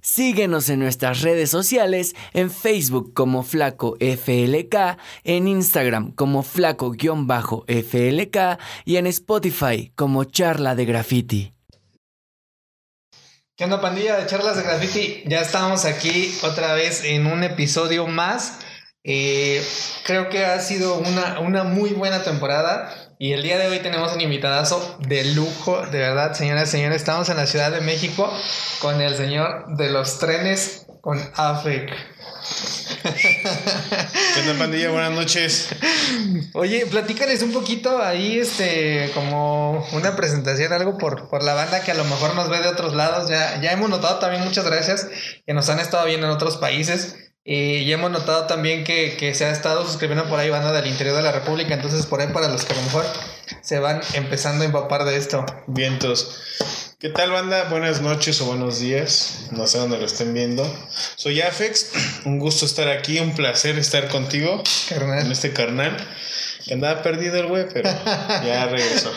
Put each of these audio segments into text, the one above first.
Síguenos en nuestras redes sociales, en Facebook como Flaco FLK, en Instagram como Flaco-FLK y en Spotify como Charla de Graffiti. ¿Qué onda pandilla de Charlas de Graffiti? Ya estamos aquí otra vez en un episodio más. Eh, creo que ha sido una, una muy buena temporada. Y el día de hoy tenemos un invitadazo de lujo, de verdad, señoras y señores. Estamos en la Ciudad de México con el señor de los trenes, con AFEC. ¿Qué onda, pandilla? Buenas noches. Oye, platícales un poquito ahí, este, como una presentación, algo por, por la banda que a lo mejor nos ve de otros lados. Ya, ya hemos notado también, muchas gracias, que nos han estado viendo en otros países. Y hemos notado también que, que, se ha estado suscribiendo por ahí banda del interior de la República. Entonces, por ahí, para los que a lo mejor se van empezando a empapar de esto. Vientos. ¿Qué tal, banda? Buenas noches o buenos días. No sé dónde lo estén viendo. Soy Afex. Un gusto estar aquí. Un placer estar contigo. Carnal. En este carnal. Que andaba perdido el güey, pero ya regresó.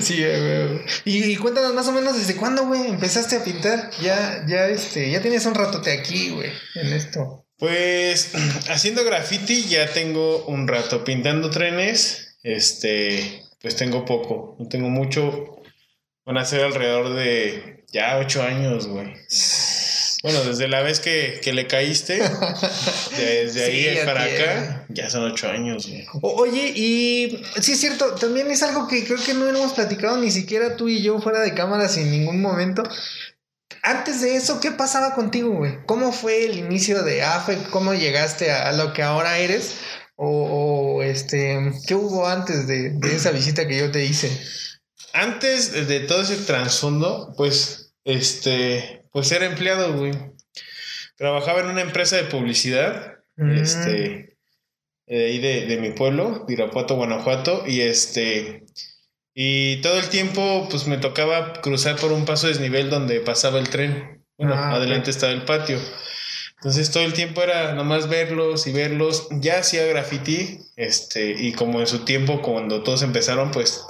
Sí, güey. Y, y, cuéntanos más o menos desde cuándo, güey, empezaste a pintar. Ya, ya, este, ya tienes un ratote aquí, güey, en esto. Pues haciendo graffiti ya tengo un rato. Pintando trenes, este, pues tengo poco. No tengo mucho. Van a ser alrededor de ya ocho años, güey. Bueno, desde la vez que, que le caíste, desde ahí sí, para acá, ya son ocho años. Güey. Oye, y sí es cierto, también es algo que creo que no hemos platicado ni siquiera tú y yo fuera de cámara sin ningún momento. Antes de eso, ¿qué pasaba contigo, güey? ¿Cómo fue el inicio de AFE? ¿Cómo llegaste a, a lo que ahora eres? O, o, este, ¿qué hubo antes de, de esa visita que yo te hice? Antes de todo ese trasfondo, pues, este, pues era empleado, güey. Trabajaba en una empresa de publicidad, mm. este, de ahí de, de, mi pueblo, Irapuato, Guanajuato, y este, y todo el tiempo, pues me tocaba cruzar por un paso desnivel donde pasaba el tren. Bueno, ah, adelante okay. estaba el patio. Entonces todo el tiempo era nomás verlos y verlos. Ya hacía graffiti, este, y como en su tiempo, cuando todos empezaron, pues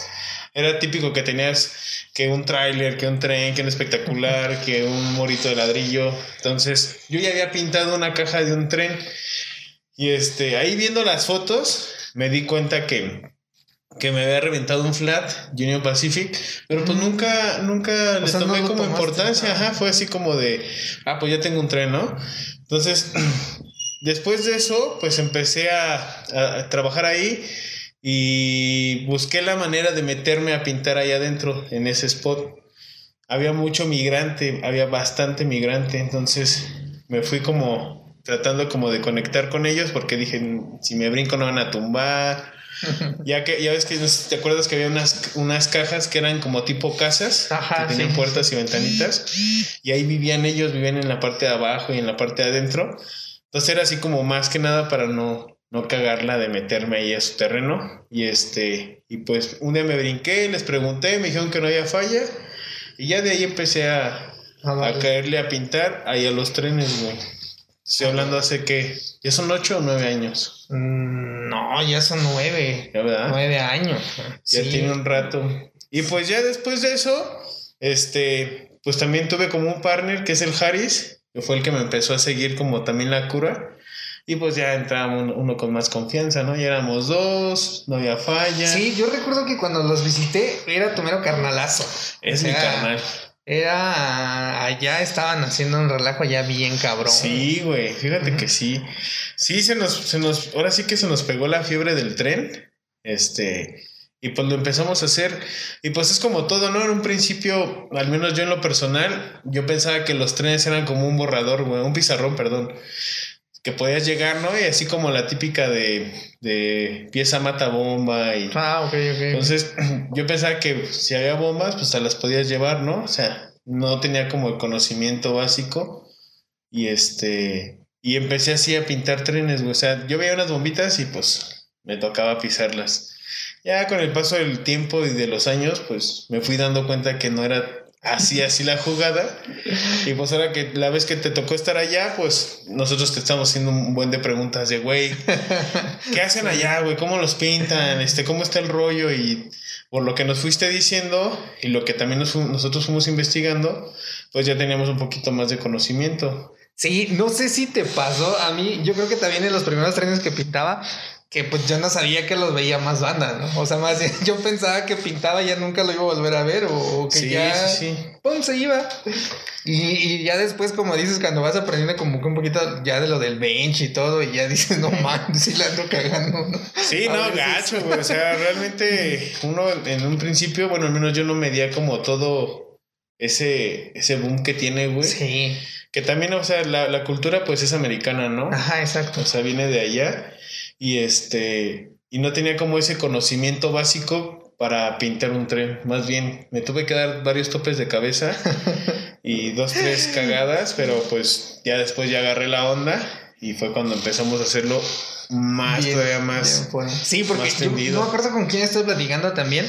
era típico que tenías que un tráiler, que un tren, que un espectacular, que un morito de ladrillo. Entonces, yo ya había pintado una caja de un tren. Y este, ahí viendo las fotos, me di cuenta que que me había reventado un flat Union Pacific, pero pues nunca nunca le tomé no como importancia, ajá, fue así como de, ah, pues ya tengo un tren, ¿no? Entonces, después de eso, pues empecé a, a trabajar ahí y busqué la manera de meterme a pintar ahí adentro, en ese spot. Había mucho migrante, había bastante migrante, entonces me fui como tratando como de conectar con ellos porque dije, si me brinco no van a tumbar. ya que ya ves que te acuerdas que había unas, unas cajas que eran como tipo casas Ajá, que tenían sí. puertas y ventanitas y ahí vivían ellos vivían en la parte de abajo y en la parte de adentro entonces era así como más que nada para no no cagarla de meterme ahí a su terreno. Y este, y pues un día me brinqué, les pregunté, me dijeron que no había falla. Y ya de ahí empecé a, a, a caerle a pintar ahí a los trenes, güey. Estoy hablando hace que, ¿ya son ocho o nueve años? Mm, no, ya son nueve. ¿Ya verdad? Nueve años. Ya sí. tiene un rato. Y pues ya después de eso, este, pues también tuve como un partner que es el Harris, que fue el que me empezó a seguir como también la cura. Y pues ya entraba uno, uno, con más confianza, ¿no? Ya éramos dos, no había falla. Sí, yo recuerdo que cuando los visité era tu mero carnalazo. Es o sea, mi carnal. Era. Allá estaban haciendo un relajo ya bien cabrón. Sí, güey. Fíjate uh -huh. que sí. Sí, se nos, se nos. Ahora sí que se nos pegó la fiebre del tren. Este. Y pues lo empezamos a hacer. Y pues es como todo, ¿no? En un principio, al menos yo en lo personal, yo pensaba que los trenes eran como un borrador, güey. Un pizarrón, perdón que podías llegar, ¿no? Y así como la típica de, de pieza mata bomba y... Ah, ok, ok. Entonces, yo pensaba que si había bombas, pues te las podías llevar, ¿no? O sea, no tenía como el conocimiento básico y este... Y empecé así a pintar trenes, güey. O sea, yo veía unas bombitas y pues me tocaba pisarlas. Ya con el paso del tiempo y de los años, pues me fui dando cuenta que no era Así, así la jugada. Y pues ahora que la vez que te tocó estar allá, pues nosotros te estamos haciendo un buen de preguntas de, güey, ¿qué hacen allá, güey? ¿Cómo los pintan? Este, ¿Cómo está el rollo? Y por lo que nos fuiste diciendo y lo que también nosotros fuimos investigando, pues ya teníamos un poquito más de conocimiento. Sí, no sé si te pasó a mí, yo creo que también en los primeros trenes que pintaba, que pues yo no sabía que los veía más banda, ¿no? O sea, más yo pensaba que pintaba y ya nunca lo iba a volver a ver o, que ya sí, ¡pum! se iba. Y, y, ya después, como dices, cuando vas aprendiendo como que un poquito ya de lo del bench y todo, y ya dices, no man, sí la ando cagando. ¿no? Sí, no, gacho, güey. O sea, realmente uno en un principio, bueno, al menos yo no medía como todo ese, ese boom que tiene, güey. Sí. Que también, o sea, la, la cultura pues es americana, ¿no? Ajá, exacto. O sea, viene de allá y este y no tenía como ese conocimiento básico para pintar un tren. Más bien, me tuve que dar varios topes de cabeza y dos, tres cagadas, pero pues ya después ya agarré la onda y fue cuando empezamos a hacerlo más, todavía más. sí, porque yo, no me acuerdo con quién estoy platicando también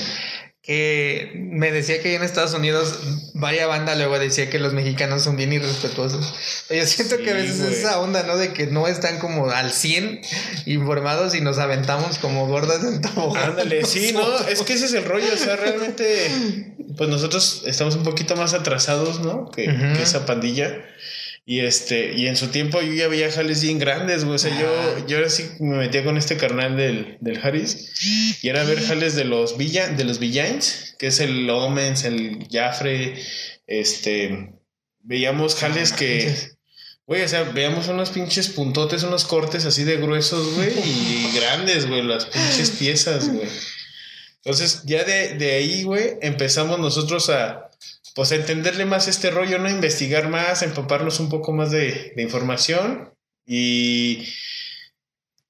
que me decía que en Estados Unidos varias banda luego decía que los mexicanos son bien irrespetuosos. Yo siento que a veces es esa onda, ¿no? De que no están como al 100 informados y nos aventamos como gordas en tobogán. Ándale, sí, no, es que ese es el rollo, o sea, realmente pues nosotros estamos un poquito más atrasados, ¿no? Que, que esa pandilla. Y este, y en su tiempo yo ya veía jales bien grandes, güey. O sea, yo, yo ahora sí me metía con este carnal del, del Harris. Y era ver jales de los Villa, de los Villains, que es el Omens, el Jafre. Este. Veíamos jales que. Güey, o sea, veíamos unos pinches puntotes, unos cortes así de gruesos, güey, y grandes, güey, las pinches piezas, güey. Entonces, ya de, de ahí, güey, empezamos nosotros a, pues entenderle más este rollo, ¿no? Investigar más, empaparnos un poco más de, información y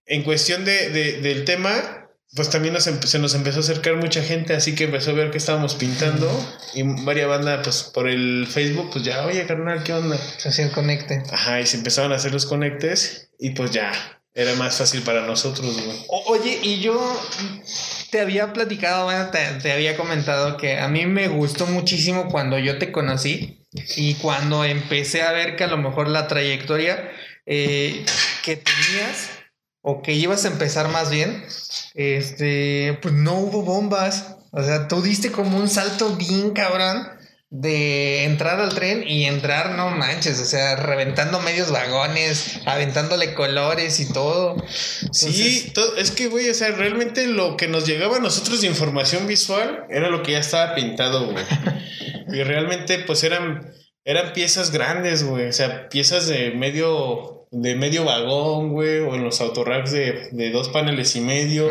en cuestión de, del tema, pues también se nos empezó a acercar mucha gente, así que empezó a ver que estábamos pintando y varias bandas, pues por el Facebook, pues ya, oye, carnal, ¿qué onda? Se hacía el conecte. Ajá, y se empezaron a hacer los conectes y pues ya, era más fácil para nosotros, güey. oye, y yo te había platicado, te, había comentado que a mí me gustó muchísimo cuando yo te conocí y cuando empecé a ver que a lo mejor la trayectoria eh, que tenías o que ibas a empezar más bien, este, pues no hubo bombas. O sea, tú diste como un salto bien cabrón de entrar al tren y entrar, no manches, o sea, reventando medios vagones, aventándole colores y todo. sí, es que, güey, o sea, realmente lo que nos llegaba a nosotros de información visual era lo que ya estaba pintado, güey. y realmente, pues eran, eran piezas grandes, güey, o sea, piezas de medio, de medio vagón, güey, o en los autoracks de, de dos paneles y medio.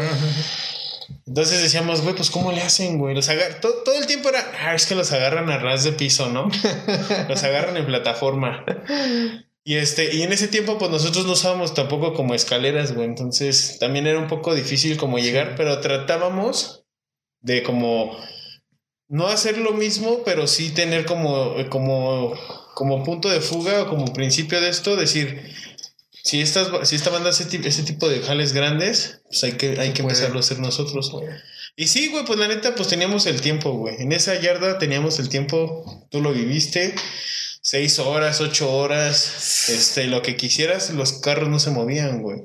Entonces decíamos, güey, pues ¿cómo le hacen, güey? Los todo, todo, el tiempo era, ah, es que los agarran a ras de piso, ¿no? los agarran en plataforma. Y este, y en ese tiempo, pues nosotros no usábamos tampoco como escaleras, güey. Entonces también era un poco difícil como llegar, pero tratábamos de como no hacer lo mismo, pero sí tener como, como, como punto de fuga o como principio de esto, decir, si, estas, si esta banda hace ese tipo de jales grandes, pues hay que, hay que empezarlo a hacer nosotros. Y sí, güey, pues la neta, pues teníamos el tiempo, güey. En esa yarda teníamos el tiempo, tú lo viviste, seis horas, ocho horas, este, lo que quisieras, los carros no se movían, güey.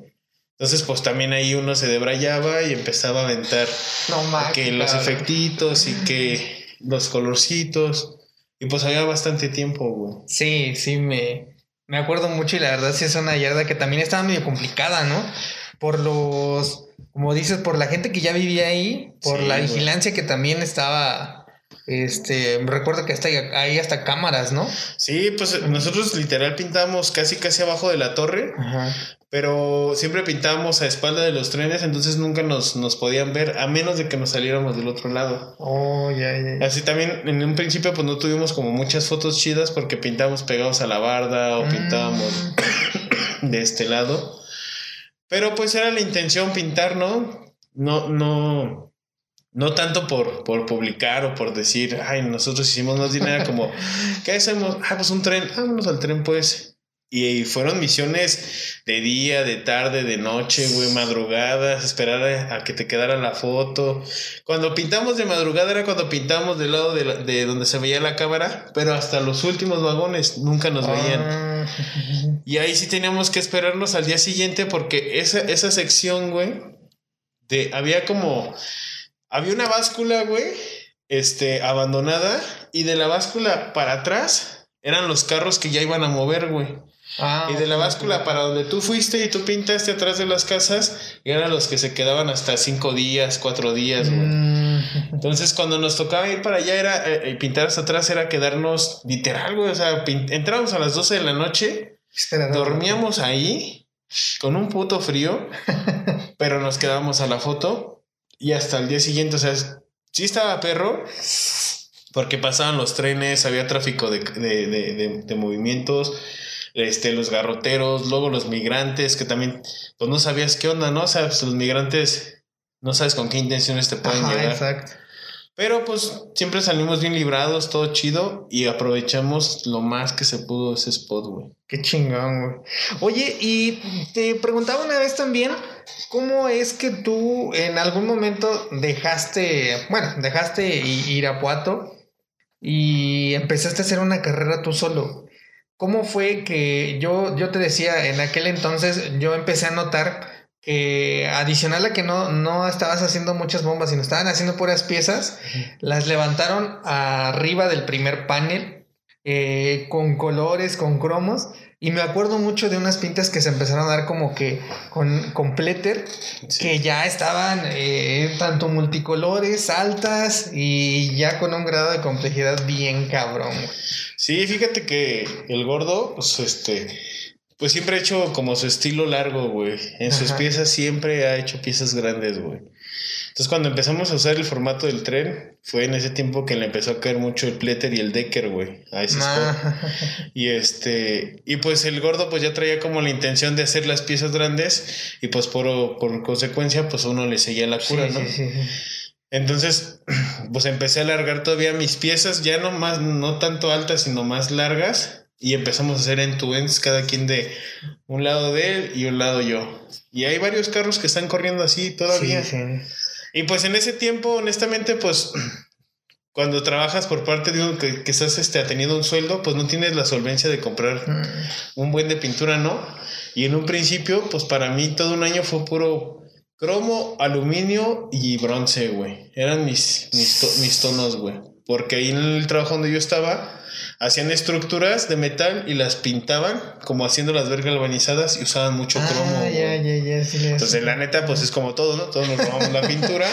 Entonces, pues también ahí uno se debrayaba y empezaba a aventar no, que los efectitos y que los colorcitos. Y pues había bastante tiempo, güey. Sí, sí, me, me acuerdo mucho y la verdad sí es una yarda que también estaba medio complicada, ¿no? Por los, como dices, por la gente que ya vivía ahí, por la vigilancia que también estaba, este, recuerdo que hasta ahí hasta cámaras, ¿no? Sí, pues nosotros literal pintamos casi casi abajo de la torre, Ajá pero siempre pintábamos a espalda de los trenes, entonces nunca nos, nos, podían ver, a menos de que nos saliéramos del otro lado. Oh, ya, ya. Así también, en un principio, pues no tuvimos como muchas fotos chidas porque pintábamos pegados a la barda o mm. pintábamos de este lado. Pero pues era la intención pintar, ¿no? No, no, no tanto por, por publicar o por decir, ay, nosotros hicimos más dinero, como, ¿qué hacemos? Ah, pues un tren, vámonos al tren, pues. Y fueron misiones de día, de tarde, de noche, güey, madrugadas, esperar a, que te quedara la foto. Cuando pintamos de madrugada era cuando pintamos del lado de, donde se veía la cámara, pero hasta los últimos vagones nunca nos veían. Ah. Y ahí sí teníamos que esperarnos al día siguiente porque esa, esa sección, güey, de, había como, había una báscula, güey, este, abandonada y de la báscula para atrás eran los carros que ya iban a mover, güey. Ah, y de la báscula para donde tú fuiste y tú pintaste atrás de las casas, eran los que se quedaban hasta cinco días, cuatro días, güey. Mm. Entonces, cuando nos tocaba ir para allá, era eh, eh, pintar hasta atrás, era quedarnos literal, güey. O sea, entrábamos a las 12 de la noche, dormíamos ahí con un puto frío, pero nos quedábamos a la foto y hasta el día siguiente, o sea, sí estaba perro, porque pasaban los trenes, había tráfico de, de, de movimientos este, los garroteros, luego los migrantes, que también, pues no sabías qué onda, ¿no? O sea, pues, los migrantes, no sabes con qué intenciones te pueden llegar. Exacto. Pero pues siempre salimos bien librados, todo chido y aprovechamos lo más que se pudo ese spot, güey. Qué chingón, güey. Oye, y te preguntaba una vez también, ¿cómo es que tú en algún momento dejaste, bueno, dejaste Irapuato y empezaste a hacer una carrera tú solo? ¿Cómo fue que yo, yo te decía, en aquel entonces yo empecé a notar que adicional a que no, no estabas haciendo muchas bombas, sino estaban haciendo puras piezas, las levantaron arriba del primer panel eh, con colores, con cromos. Y me acuerdo mucho de unas pintas que se empezaron a dar como que con, con que ya estaban eh, tanto multicolores, altas y ya con un grado de complejidad bien cabrón. Sí, fíjate que el gordo, pues este, pues siempre ha hecho como su estilo largo, güey. En sus piezas siempre ha hecho piezas grandes, güey. Entonces cuando empezamos a usar el formato del tren, fue en ese tiempo que le empezó a caer mucho el pletter y el decker, güey, a ese spot. Y este, y pues el gordo pues ya traía como la intención de hacer las piezas grandes y pues por, por consecuencia pues uno le seguía la cura, ¿no? Sí, sí, entonces, pues empecé a alargar todavía mis piezas, ya no más, no tanto altas, sino más largas. Y empezamos a hacer en ends cada quien de un lado de él y un lado yo. Y hay varios carros que están corriendo así todavía. Y pues en ese tiempo, honestamente, pues cuando trabajas por parte de uno que, que estás este, teniendo un sueldo, pues no tienes la solvencia de comprar mm. un buen de pintura, ¿no? Y en un principio, pues para mí todo un año fue puro Cromo, aluminio y bronce, güey. Eran mis, mis, tonos, güey. Porque ahí en el trabajo donde yo estaba, hacían estructuras de metal y las pintaban como haciendo las vergas galvanizadas y usaban mucho ah, cromo. Ya, ya, ya, Entonces, la neta, pues es como todo, ¿no? Todos nos robamos la pintura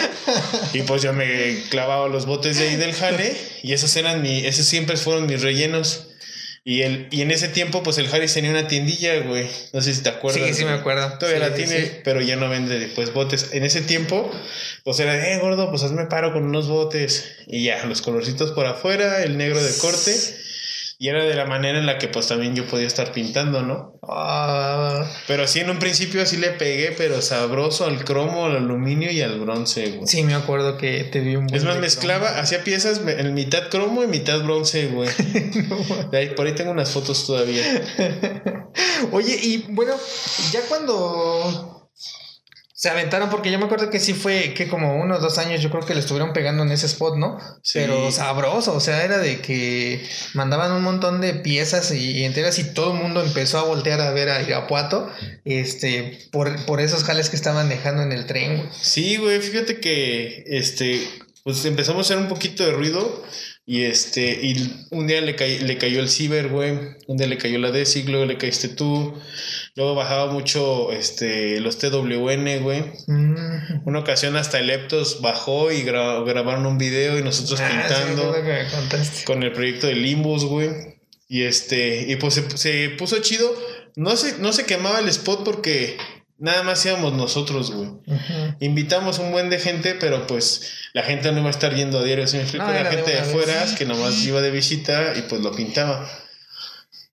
y pues yo me clavaba los botes de ahí del jale y esos eran mi, esos siempre fueron mis rellenos. Y, el, y en ese tiempo, pues el Harris tenía una tiendilla, güey. No sé si te acuerdas. Sí, sí, me acuerdo. Todavía la tiene, pero ya no vende pues botes. En ese tiempo, pues era, eh, gordo, pues hazme paro con unos botes. Y ya, los colorcitos por afuera, el negro de corte. Y era de la manera en la que pues también yo podía estar pintando, ¿no? Ah. Pero así en un principio así le pegué, pero sabroso al cromo, al aluminio y al bronce, güey. Sí, me acuerdo que te vi un buen Es más, mezclaba, hacía piezas en mitad cromo y mitad bronce, güey. por ahí tengo unas fotos todavía. Oye, y bueno, ya cuando se aventaron porque yo me acuerdo que sí fue que como unos dos años yo creo que le estuvieron pegando en ese spot, ¿no? Pero sabroso, o sea, era de que mandaban un montón de piezas y, enteras y todo el mundo empezó a voltear a ver a Irapuato, este, por, por esos jales que estaban dejando en el tren, güey. Sí, güey, fíjate que, este, pues empezamos a hacer un poquito de ruido y este, y un día le, le cayó el ciber, güey, un día le cayó la DESIG, luego le caíste tú. Luego bajaba mucho este, los TWN, güey. Mm. Una ocasión hasta el Eptos bajó y grabaron un video y nosotros ah, pintando con el proyecto de Limbus, güey. Y este, y pues se, puso chido. No se, no se quemaba el spot porque nada más íbamos nosotros, güey. Invitamos un buen de gente, pero pues la gente no iba a estar yendo a diario. ¿sí me la gente de, afuera que nomás iba de visita y pues lo pintaba.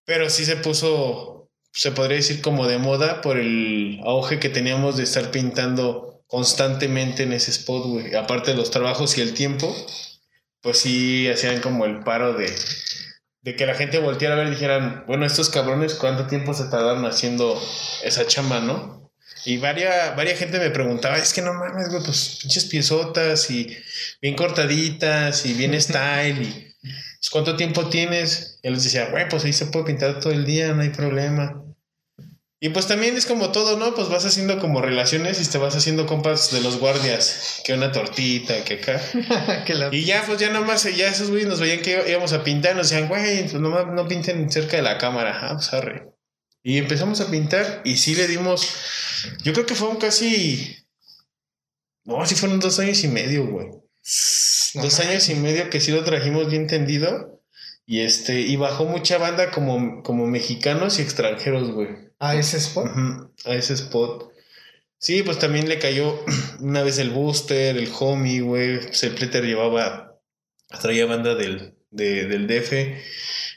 Pero sí se puso se podría decir como de moda por el auge que teníamos de estar pintando constantemente en ese spot, güey. Aparte de los trabajos y el tiempo, pues sí hacían como el paro de, de que la gente volteara a ver y dijeran, bueno, estos cabrones, ¿cuánto tiempo se tardaron haciendo esa chamba, no? Y varias, varias gente me preguntaba, es que no mames, güey, pues pinches piezotas y bien cortaditas y bien style y pues, ¿cuánto tiempo tienes? Y les decía, güey, pues ahí se puede pintar todo el día, no hay problema. Y pues también es como todo, ¿no? Pues vas haciendo como relaciones y te vas haciendo compas de los guardias, que una tortita, que acá. Y ya, pues ya nomás, ya esos güeyes nos veían que íbamos a pintar, nos decían, güey, pues nomás no pinten cerca de la cámara. Ah, pues arre. Y empezamos a pintar y sí le dimos, yo creo que fueron casi, no, sí fueron dos años y medio, güey. dos años y medio que sí lo trajimos bien tendido. Y este, y bajó mucha banda como, como mexicanos y extranjeros, güey. ¿A ese spot? A ese spot. Sí, pues también le cayó una vez el Booster, el Homie, güey. Pues el Pleter llevaba, traía banda del, de, del DF.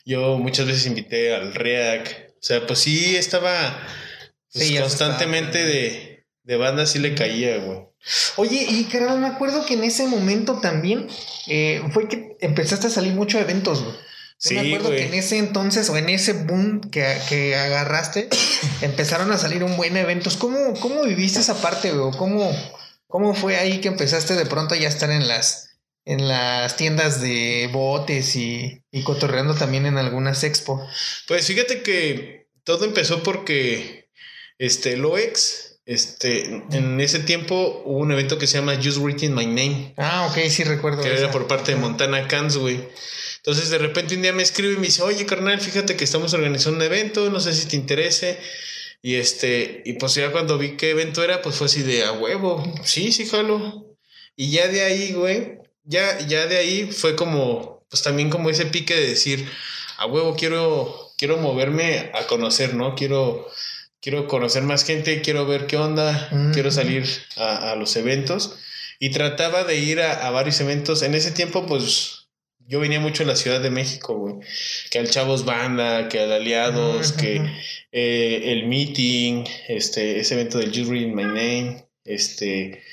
Yo muchas veces invité al Reac. O sea, pues sí estaba pues, constantemente de, de banda, sí le caía, güey. Oye, y carnal, me acuerdo que en ese momento también eh, fue que empezaste a salir mucho eventos, güey. Sí, me acuerdo que en ese entonces o en ese boom que, que agarraste, empezaron a salir un buen eventos. ¿Cómo, cómo viviste esa parte, güey? ¿Cómo, ¿Cómo fue ahí que empezaste de pronto ya estar en las, en las tiendas de botes y, y cotorreando también en algunas expo? Pues fíjate que todo empezó porque este, Loex, este, en ese tiempo hubo un evento que se llama Just Written My Name. Ah, ok, sí recuerdo. Que era por parte de Montana Cans, güey. Entonces de repente un día me escribe y me dice, oye carnal, fíjate que estamos organizando un evento, no sé si te interese. Y este, y pues ya cuando vi qué evento era, pues fue así de a huevo, sí, sí, jalo. Y ya de ahí, güey, ya, ya de ahí fue como, pues también como ese pique de decir, a huevo, quiero, quiero moverme a conocer, ¿no? Quiero, quiero conocer más gente, quiero ver qué onda, quiero salir a, a, los eventos. Y trataba de ir a, a varios eventos. En ese tiempo, pues yo venía mucho a la Ciudad de México, güey. Que al Chavos Banda, que al Aliados, que eh, el meeting, este, ese evento del Just Reading My Name, este,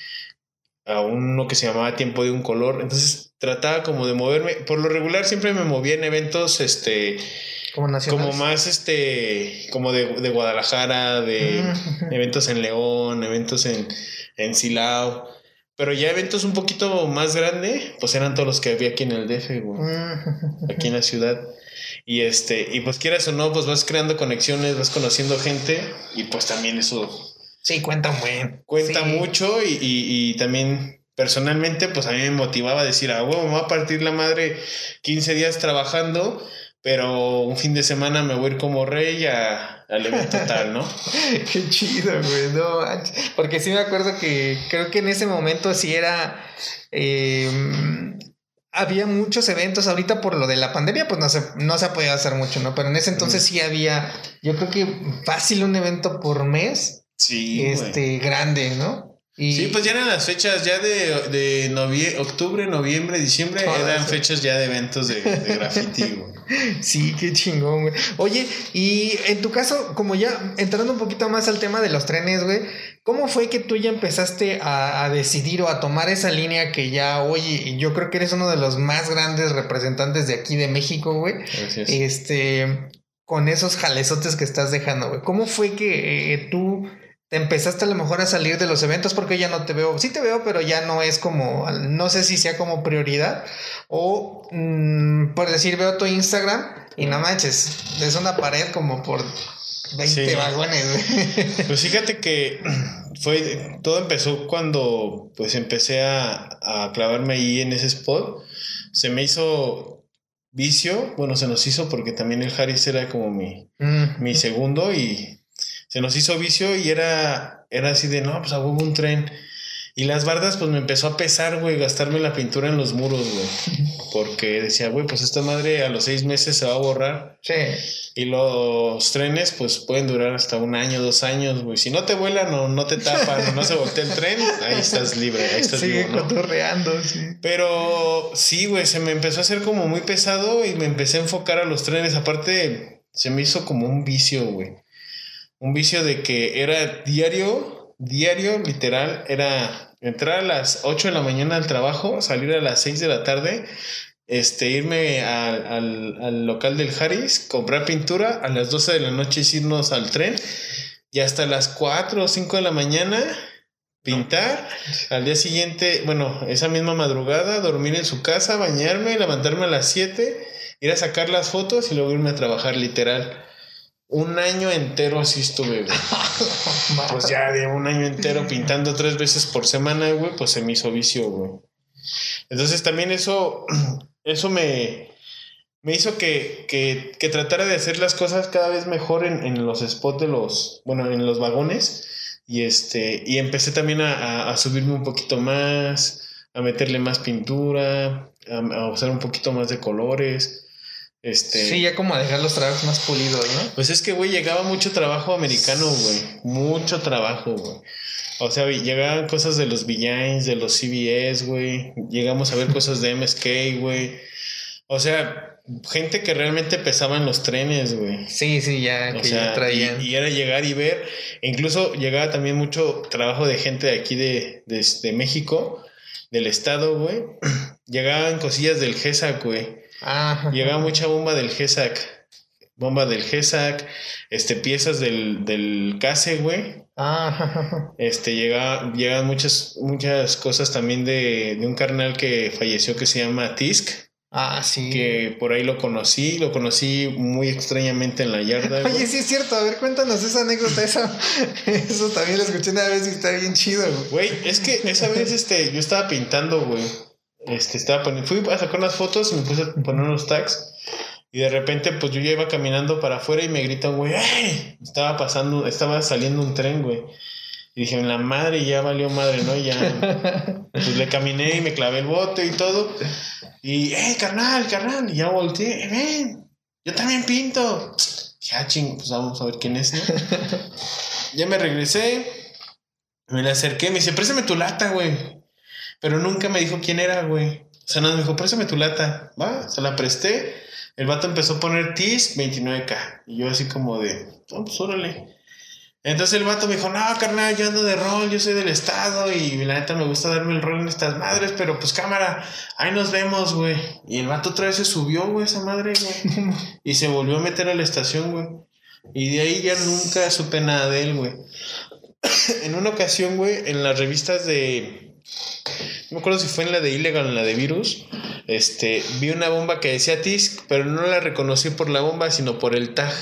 a uno que se llamaba Tiempo de un Color. Entonces trataba como de moverme. Por lo regular siempre me movía en eventos, este, como, como más, este, como de, de Guadalajara, de eventos en León, eventos en, en Silao. Pero ya eventos un poquito más grandes, pues eran todos los que había aquí en el DF, güey. aquí en la ciudad. Y este, y pues quieras o no, pues vas creando conexiones, vas conociendo gente, y pues también eso. Sí, cuenta muy. Cuenta mucho, y, y, también personalmente, pues a mí me motivaba a decir, ah, güey, me voy a partir la madre 15 días trabajando pero un fin de semana me voy a ir como rey a, al evento tal, ¿no? Qué chido, güey, no, porque sí me acuerdo que creo que en ese momento sí era... Em, había muchos eventos ahorita por lo de la pandemia, pues no se, no se ha podido hacer mucho, ¿no? Pero en ese entonces sí había, yo creo que fácil un evento por mes. Sí. Este, grande, ¿no? Sí, pues ya eran las fechas ya de, de octubre, noviembre, diciembre, eran fechas ya de eventos de, de graffiti. sí, qué chingón, güey. Oye, y en tu caso, como ya entrando un poquito más al tema de los trenes, güey, ¿cómo fue que tú ya empezaste a, a decidir o a tomar esa línea que ya hoy, yo creo que eres uno de los más grandes representantes de aquí de México, güey? Gracias. Este, con esos jalezotes que estás dejando, güey. ¿Cómo fue que eh, tú te empezaste a lo mejor a salir de los eventos porque ya no te veo, sí te veo, pero ya no es como, no sé si sea como prioridad. O mm, por decir, veo tu Instagram y no manches, es una pared como por 20 vagones. Pues fíjate que fue, todo empezó cuando pues empecé a, a clavarme ahí en ese spot, se me hizo vicio, bueno, se nos hizo porque también el Harris era como mi, mi segundo y se nos hizo vicio y era, era así de, no, pues hubo un tren. Y las bardas, pues me empezó a pesar, güey, gastarme la pintura en los muros, güey. Porque decía, güey, pues esta madre a los seis meses se va a borrar. Sí. Y los trenes, pues pueden durar hasta un año, dos años, güey. Si no te vuelan o no te tapan o no se voltea el tren, ahí estás libre, ahí estás Sigue cotorreando, sí. Pero sí, güey, se me empezó a hacer como muy pesado y me empecé a enfocar a los trenes. Aparte, se me hizo como un vicio, güey un vicio de que era diario, diario, literal, era entrar a las 8 de la mañana al trabajo, salir a las 6 de la tarde este, irme al, al, al local del Harris, comprar pintura, a las 12 de la noche irnos al tren y hasta las 4 o 5 de la mañana pintar. Al día siguiente, bueno, esa misma madrugada, dormir en su casa, bañarme, levantarme a las 7, ir a sacar las fotos y luego irme a trabajar literal. Un año entero así estuve, güey. pues ya de un año entero pintando tres veces por semana, güey, pues se me hizo vicio, güey. Entonces también eso, eso me, me hizo que, que, que, tratara de hacer las cosas cada vez mejor en, en, los spots de los, bueno, en los vagones. Y este, y empecé también a, a, a subirme un poquito más, a meterle más pintura, a, a usar un poquito más de colores. Este, sí, ya como a dejar los trabajos más pulidos, ¿no? Pues es que, güey, llegaba mucho trabajo americano, güey. Mucho trabajo, güey. O sea, llegaban cosas de los Villains, de los CBS, güey. Llegamos a ver cosas de MSK, güey. O sea, gente que realmente pesaba en los trenes, güey. Sí, sí, ya, O que sea, ya traían. y, y era llegar y ver. Incluso llegaba también mucho trabajo de gente de aquí de, de, de México, del estado, güey. Llegaban cosillas del GESAC, güey. Ah, Llegaba mucha bomba del GESAC. Bomba del GESAC, este, piezas del, del CASE, güey. ah, Este, llega, llegan muchas, muchas cosas también de, de un carnal que falleció que se llama Tisk, ah, sí. que por ahí lo conocí, lo conocí muy extrañamente en la yarda. güey. Oye, sí es cierto, a ver, cuéntanos esa anécdota, eso, eso también lo escuché una vez y está bien chido, güey. Güey, es que esa vez este, yo estaba pintando, güey. Este, estaba poniendo, fui a sacar unas fotos y me puse a poner unos tags. Y de repente, pues yo ya iba caminando para afuera y me gritan, güey, ¡ay! Estaba pasando, estaba saliendo un tren, güey. Y dije, la madre, ya valió madre, ¿no? Ya. Pues le caminé y me clavé el bote y todo. Y, ¡eh, carnal, carnal! Y ya volteé, "Eh, ven, yo también pinto. Ya, ching, pues vamos a ver quién es, ¿no? ya me regresé, me le acerqué, me dice, préstame tu lata, güey. Pero nunca me dijo quién era, güey. O sea, me dijo, préstame tu lata. Va, se la presté. El vato empezó a poner TIS 29K. Y yo así como de, no, pues órale. Entonces el vato me dijo, no, carnal, yo ando de rol, yo soy del estado y la neta me gusta darme el rol en estas madres, pero pues cámara, ahí nos vemos, güey. Y el vato otra vez se subió, güey, esa madre, güey. y se volvió a meter a la estación, güey. Y de ahí ya nunca supe nada de él, güey. en una ocasión, güey, en las revistas de... No me acuerdo si fue en la de Illegal o en la de Virus. Este, vi una bomba que decía TISC, pero no la reconocí por la bomba, sino por el tag.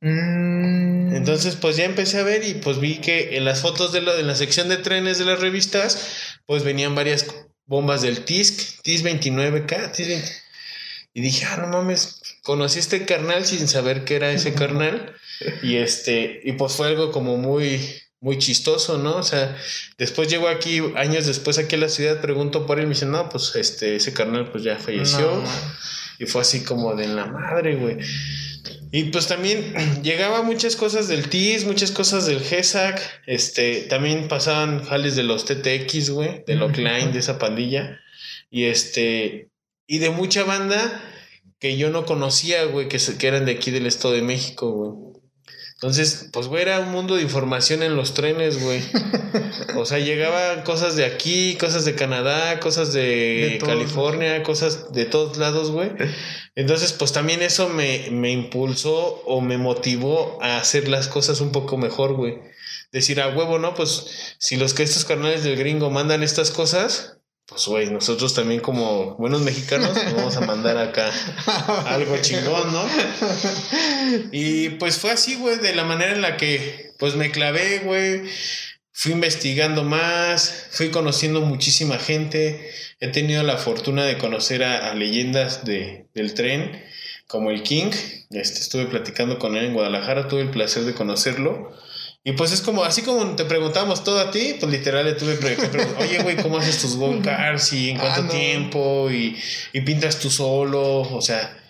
Mm, Entonces, pues ya empecé a ver y pues vi que en las fotos de, la, de la sección de trenes de las revistas, pues venían varias bombas del TISC, TIS 29K, TIS 20. Y dije, ah, no mames, conocí este carnal sin saber que era ese carnal. Y este, y pues fue algo como muy, muy chistoso, ¿no? O sea, después llego aquí, años después aquí a la ciudad, pregunto por él y me dicen, no, pues este, ese carnal pues ya falleció. no. Y fue así como de la madre, güey. Y pues también llegaba muchas cosas del TIS, muchas cosas del GESAC. Este, también pasaban jales de los TTX, güey, de lo Klein, de esa pandilla. Y este, y de mucha banda que yo no conocía, güey, que, se- que eran de aquí del Estado de México, güey. Entonces, pues, güey, era un mundo de información en los trenes, güey. O sea, llegaban cosas de aquí, cosas de Canadá, cosas de, De todos, California, cosas de todos lados, güey. Entonces, pues también eso me, me impulsó o me motivó a hacer las cosas un poco mejor, güey. Decir a huevo, ¿no? Pues si los que estos carnales del gringo mandan estas cosas, pues, güey, nosotros también como buenos mexicanos nos vamos a mandar acá algo chingón, ¿no? Y pues fue así, güey, de la manera en la que pues me clavé, güey. Fui investigando más, fui conociendo muchísima gente. He tenido la fortuna de conocer a, a leyendas de, del tren, como el King. Este, estuve platicando con él en Guadalajara, tuve el placer de conocerlo. Y pues es como, así como te preguntamos todo a ti, pues literal le tuve que preguntar, oye, güey, ¿cómo haces tus go cars y en Ah, cuánto no. tiempo? Y, y pintas tú solo, o sea.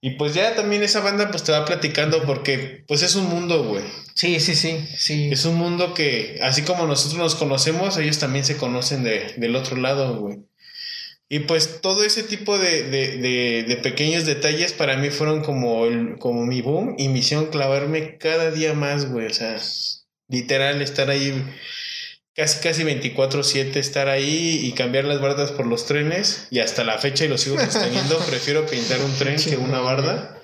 Y pues ya también esa banda pues te va platicando porque pues es un mundo, güey. Sí, sí, sí, sí. Es un mundo que, así como nosotros nos conocemos, ellos también se conocen de, del otro lado, güey. Y pues todo ese tipo de, de, de, de pequeños detalles para mí fueron como, el, como mi boom y misión clavarme cada día más, güey. O sea, literal estar ahí casi casi 24/7 estar ahí y cambiar las bardas por los trenes y hasta la fecha y lo sigo sosteniendo, prefiero pintar un tren que una barda.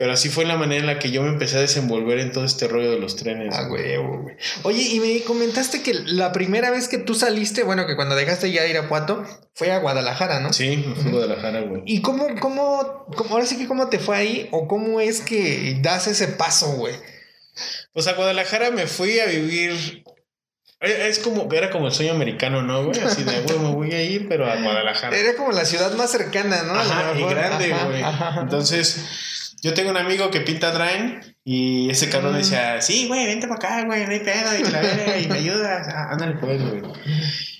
Pero así fue la manera en la que yo me empecé a desenvolver en todo este rollo de los trenes. Ah, güey, güey. Oye, y me comentaste que la primera vez que tú saliste, bueno, que cuando dejaste ya Irapuato, fue a Guadalajara, ¿no? Sí, fue a Guadalajara, güey. ¿Y cómo, cómo, cómo, ahora sí que cómo te fue ahí o cómo es que das ese paso, güey? Pues a Guadalajara me fui a vivir es como, era como el sueño americano, ¿no, güey? Así de, güey, me voy a ir, pero a Guadalajara. Era como la ciudad más cercana, ¿no? Ajá, y grande, güey. Entonces, yo tengo un amigo que pinta Drain y ese cabrón mm. decía, sí, güey, vente para acá, güey, no hay pedo, y la y me ayudas, ah, ándale pues, güey.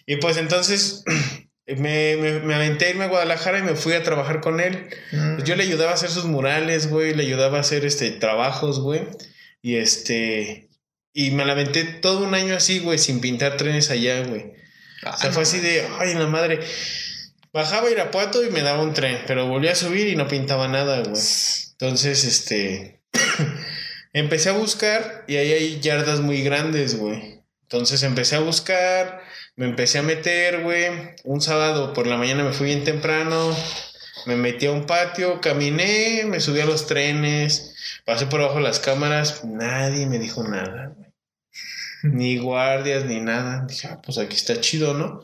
Y pues entonces me, me, me, aventé a irme a Guadalajara y me fui a trabajar con él. Pues yo le ayudaba a hacer sus murales, güey, le ayudaba a hacer este trabajos, güey. Y este, y me lamenté todo un año así, güey, sin pintar trenes allá, güey. o sea, fue así de, ay, la madre. Bajaba a Irapuato y me daba un tren, pero volví a subir y no pintaba nada, güey. Entonces, este. empecé a buscar y ahí hay yardas muy grandes, güey. Entonces empecé a buscar, me empecé a meter, güey. Un sábado por la mañana me fui bien temprano, me metí a un patio, caminé, me subí a los trenes, pasé por abajo de las cámaras, nadie me dijo nada, güey. Ni guardias, ni nada. Dije, ah, pues aquí está chido, ¿no?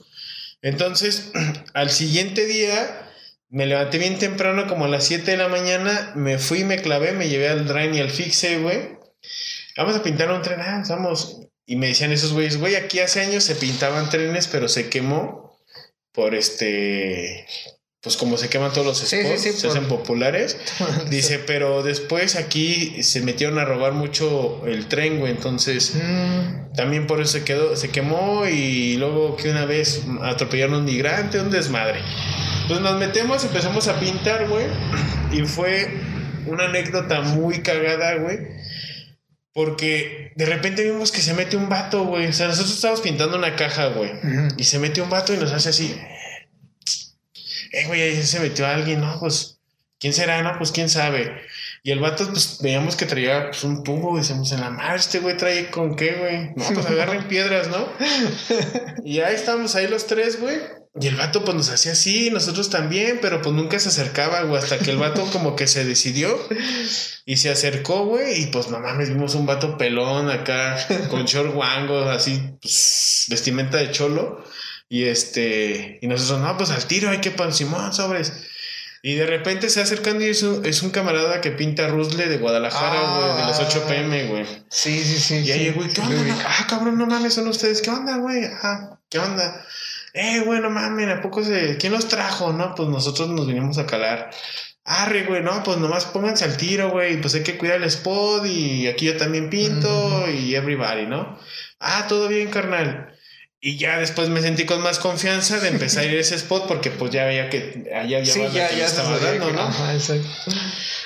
Entonces, al siguiente día, me levanté bien temprano, como a las 7 de la mañana, me fui, me clavé, me llevé al drain y al fixe, güey. Vamos a pintar un tren, ah, vamos. Y me decían esos güeyes, güey, aquí hace años se pintaban trenes, pero se quemó por este pues como se queman todos los spots, se hacen populares. Dice, pero después aquí se metieron a robar mucho el tren, güey. Entonces, mm. también por eso se quedó, se quemó y luego que una vez atropellaron a un migrante, un desmadre. Pues nos metemos, empezamos a pintar, güey. Y fue una anécdota muy cagada, güey. Porque de repente vimos que se mete un vato, güey. O sea, nosotros estábamos pintando una caja, güey. Y se mete un vato y nos hace así eh, güey, ahí se metió alguien, no, pues, ¿quién será? No, pues, quién sabe. Y el vato, pues, veíamos que traía pues, un tubo, decíamos, en la mar, este güey trae con qué, güey. No, pues agarren piedras, ¿no? Y ahí estábamos ahí los tres, güey. Y el vato, pues, nos hacía así, nosotros también, pero pues nunca se acercaba, güey, hasta que el vato como que se decidió y se acercó, güey, y pues, no mames, vimos un vato pelón acá, con short wango, así, pues, vestimenta de cholo. Y este, y nosotros, no, pues al tiro hay que pan Simón, sobres. Y de repente se acercan y es un, es un camarada que pinta Rusle de Guadalajara, güey, de las 8 ah. pm, güey. Sí, sí, sí. Y ahí, güey, ¿qué onda? Ah, cabrón, no mames, son ustedes. ¿Qué onda, güey? Ah, ¿qué onda? Eh, güey, no mames, ¿a poco se. ¿Quién los trajo? No, pues nosotros nos vinimos a calar. Arre, güey, no, pues nomás pónganse al tiro, güey. Pues hay que cuidar el spot y aquí yo también pinto y everybody, ¿no? Ah, todo bien, carnal. Y ya después me sentí con más confianza de empezar a ir a ese spot porque pues ya veía que allá había sí, ya, ya estaba dando, ¿no?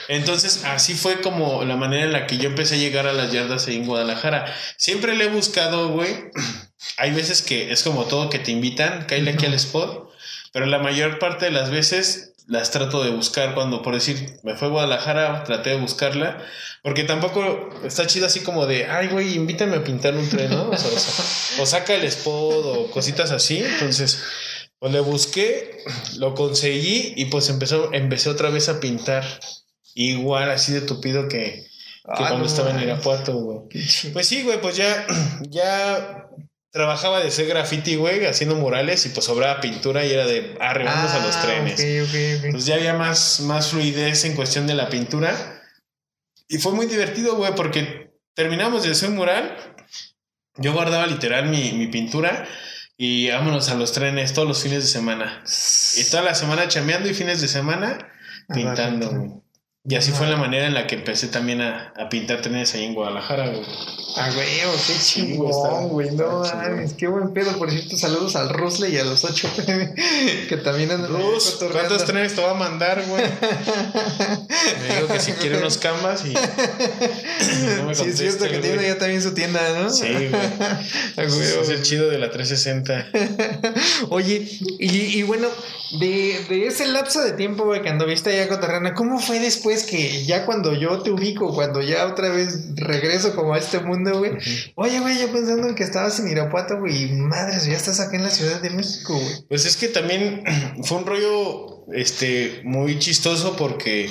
Entonces así fue como la manera en la que yo empecé a llegar a las yardas ahí en Guadalajara. Siempre le he buscado, güey. Hay veces que es como todo que te invitan, caíle aquí al spot, pero la mayor parte de las veces las trato de buscar cuando, por decir, me fue a Guadalajara, traté de buscarla, porque tampoco está chido así como de, ay, güey, invítame a pintar un tren, ¿no? O, saca el spot o cositas así. Entonces, pues le busqué, lo conseguí y pues empezó, empecé otra vez a pintar igual, así de tupido que, que cuando estaba en Irapuato, güey. Pues sí, güey, pues ya, ya trabajaba de hacer graffiti, güey, haciendo murales y pues sobraba pintura y era de arribamos a los ah, trenes. Pues ya había más, más fluidez en cuestión de la pintura. Y fue muy divertido, güey, porque terminamos de hacer un mural. Yo guardaba literal mi, mi pintura y vámonos a los trenes todos los fines de semana. Y toda la semana chameando y fines de semana pintando. Y así fue la manera en la que empecé también a, a pintar trenes ahí en Guadalajara, güey. Ah, güey, qué chingón, güey. No mames, qué buen pedo. Por cierto, saludos al Rusle y a los 8 PM que también andan. Rus, ¿cuántos trenes te va a mandar, güey? me dijo que si quiere unos canvas y. No me sí, es cierto que tiene ya también su tienda, ¿no? Sí, güey. Ah, güey es el chido de la 360. Oye, y, y bueno, de, de ese lapso de tiempo, güey, que anduviste allá con Terrana, ¿cómo fue después? Después que ya cuando yo te ubico, cuando ya otra vez regreso como a este mundo, güey. Oye, güey, yo pensando en que estabas en Irapuato, güey, y madres, ya estás acá en la Ciudad de México, güey. Pues es que también fue un rollo, este, muy chistoso porque...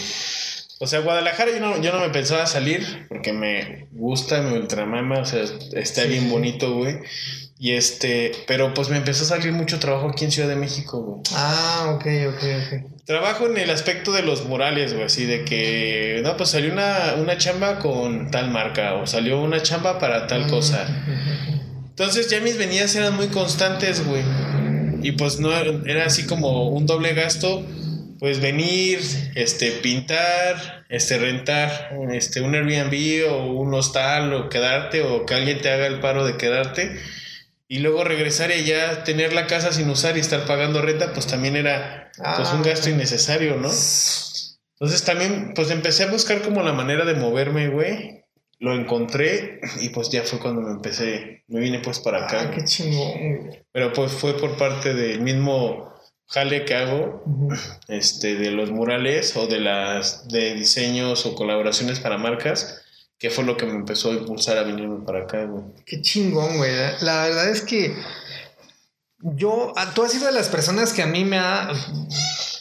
O sea, Guadalajara yo no, yo no me pensaba salir porque me gusta, me ultramama, o sea, está bien bonito, güey. Y este, pero pues me empezó a salir mucho trabajo aquí en Ciudad de México, güey. Ah, ok, ok, ok. Trabajo en el aspecto de los murales, güey, así de que, no, pues salió una, una chamba con tal marca o salió una chamba para tal Mm, cosa. Entonces ya mis venidas eran muy constantes, güey. Y pues no era así como un doble gasto, pues venir, este, pintar, este, rentar, este, un Airbnb o un hostal o quedarte o que alguien te haga el paro de quedarte y luego regresar y ya tener la casa sin usar y estar pagando renta, pues también era pues un Ah, gasto innecesario, ¿no? Entonces también pues empecé a buscar como la manera de moverme, güey. Lo encontré y pues ya fue cuando me empecé, me vine pues para acá. Ah, qué chingón. Pero pues fue por parte del mismo jale que hago, Ujú. este, de los murales o de las de diseños o colaboraciones para marcas, que fue lo que me empezó a impulsar a venirme para acá, güey. Qué chingón, güey. La verdad es que yo, ah, tú has sido de las personas que a mí me ha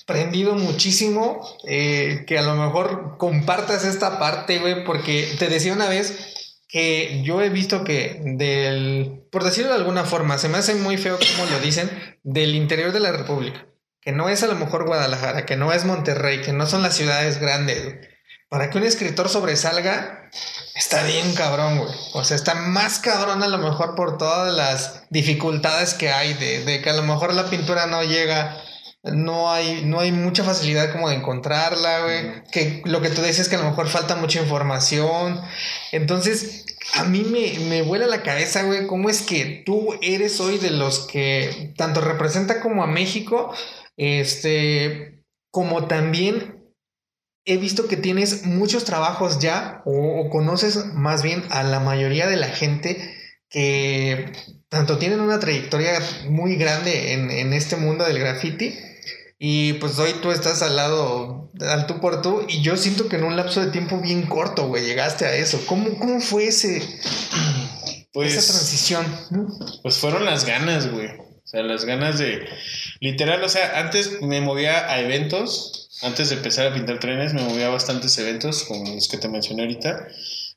prendido muchísimo, eh, que a lo mejor compartas esta parte, güey, porque te decía una vez que yo he visto que del, por decirlo de alguna forma, se me hace muy feo como lo dicen, del interior de la República, que no es a lo mejor Guadalajara, que no es Monterrey, que no son las ciudades grandes. Para que un escritor sobresalga, Está bien cabrón, güey. O sea, está más cabrón a lo mejor por todas las dificultades que hay de, de que a lo mejor la pintura no llega, no hay, no hay mucha facilidad como de encontrarla, güey. Que lo que tú dices es que a lo mejor falta mucha información. Entonces, a mí me, me vuela la cabeza, güey, cómo es que tú eres hoy de los que tanto representa como a México, este, como también he visto que tienes muchos trabajos ya o, o conoces más bien a la mayoría de la gente que tanto tienen una trayectoria muy grande en, en este mundo del graffiti y pues hoy tú estás al lado, al tú por tú y yo siento que en un lapso de tiempo bien corto, güey, llegaste a eso. ¿Cómo, cómo fue ese, Pues, esa transición? pues fueron las ganas, güey. O sea, las ganas de... Literal, o sea, antes me movía a eventos. Antes de empezar a pintar trenes, me movía a bastantes eventos, como los que te mencioné ahorita.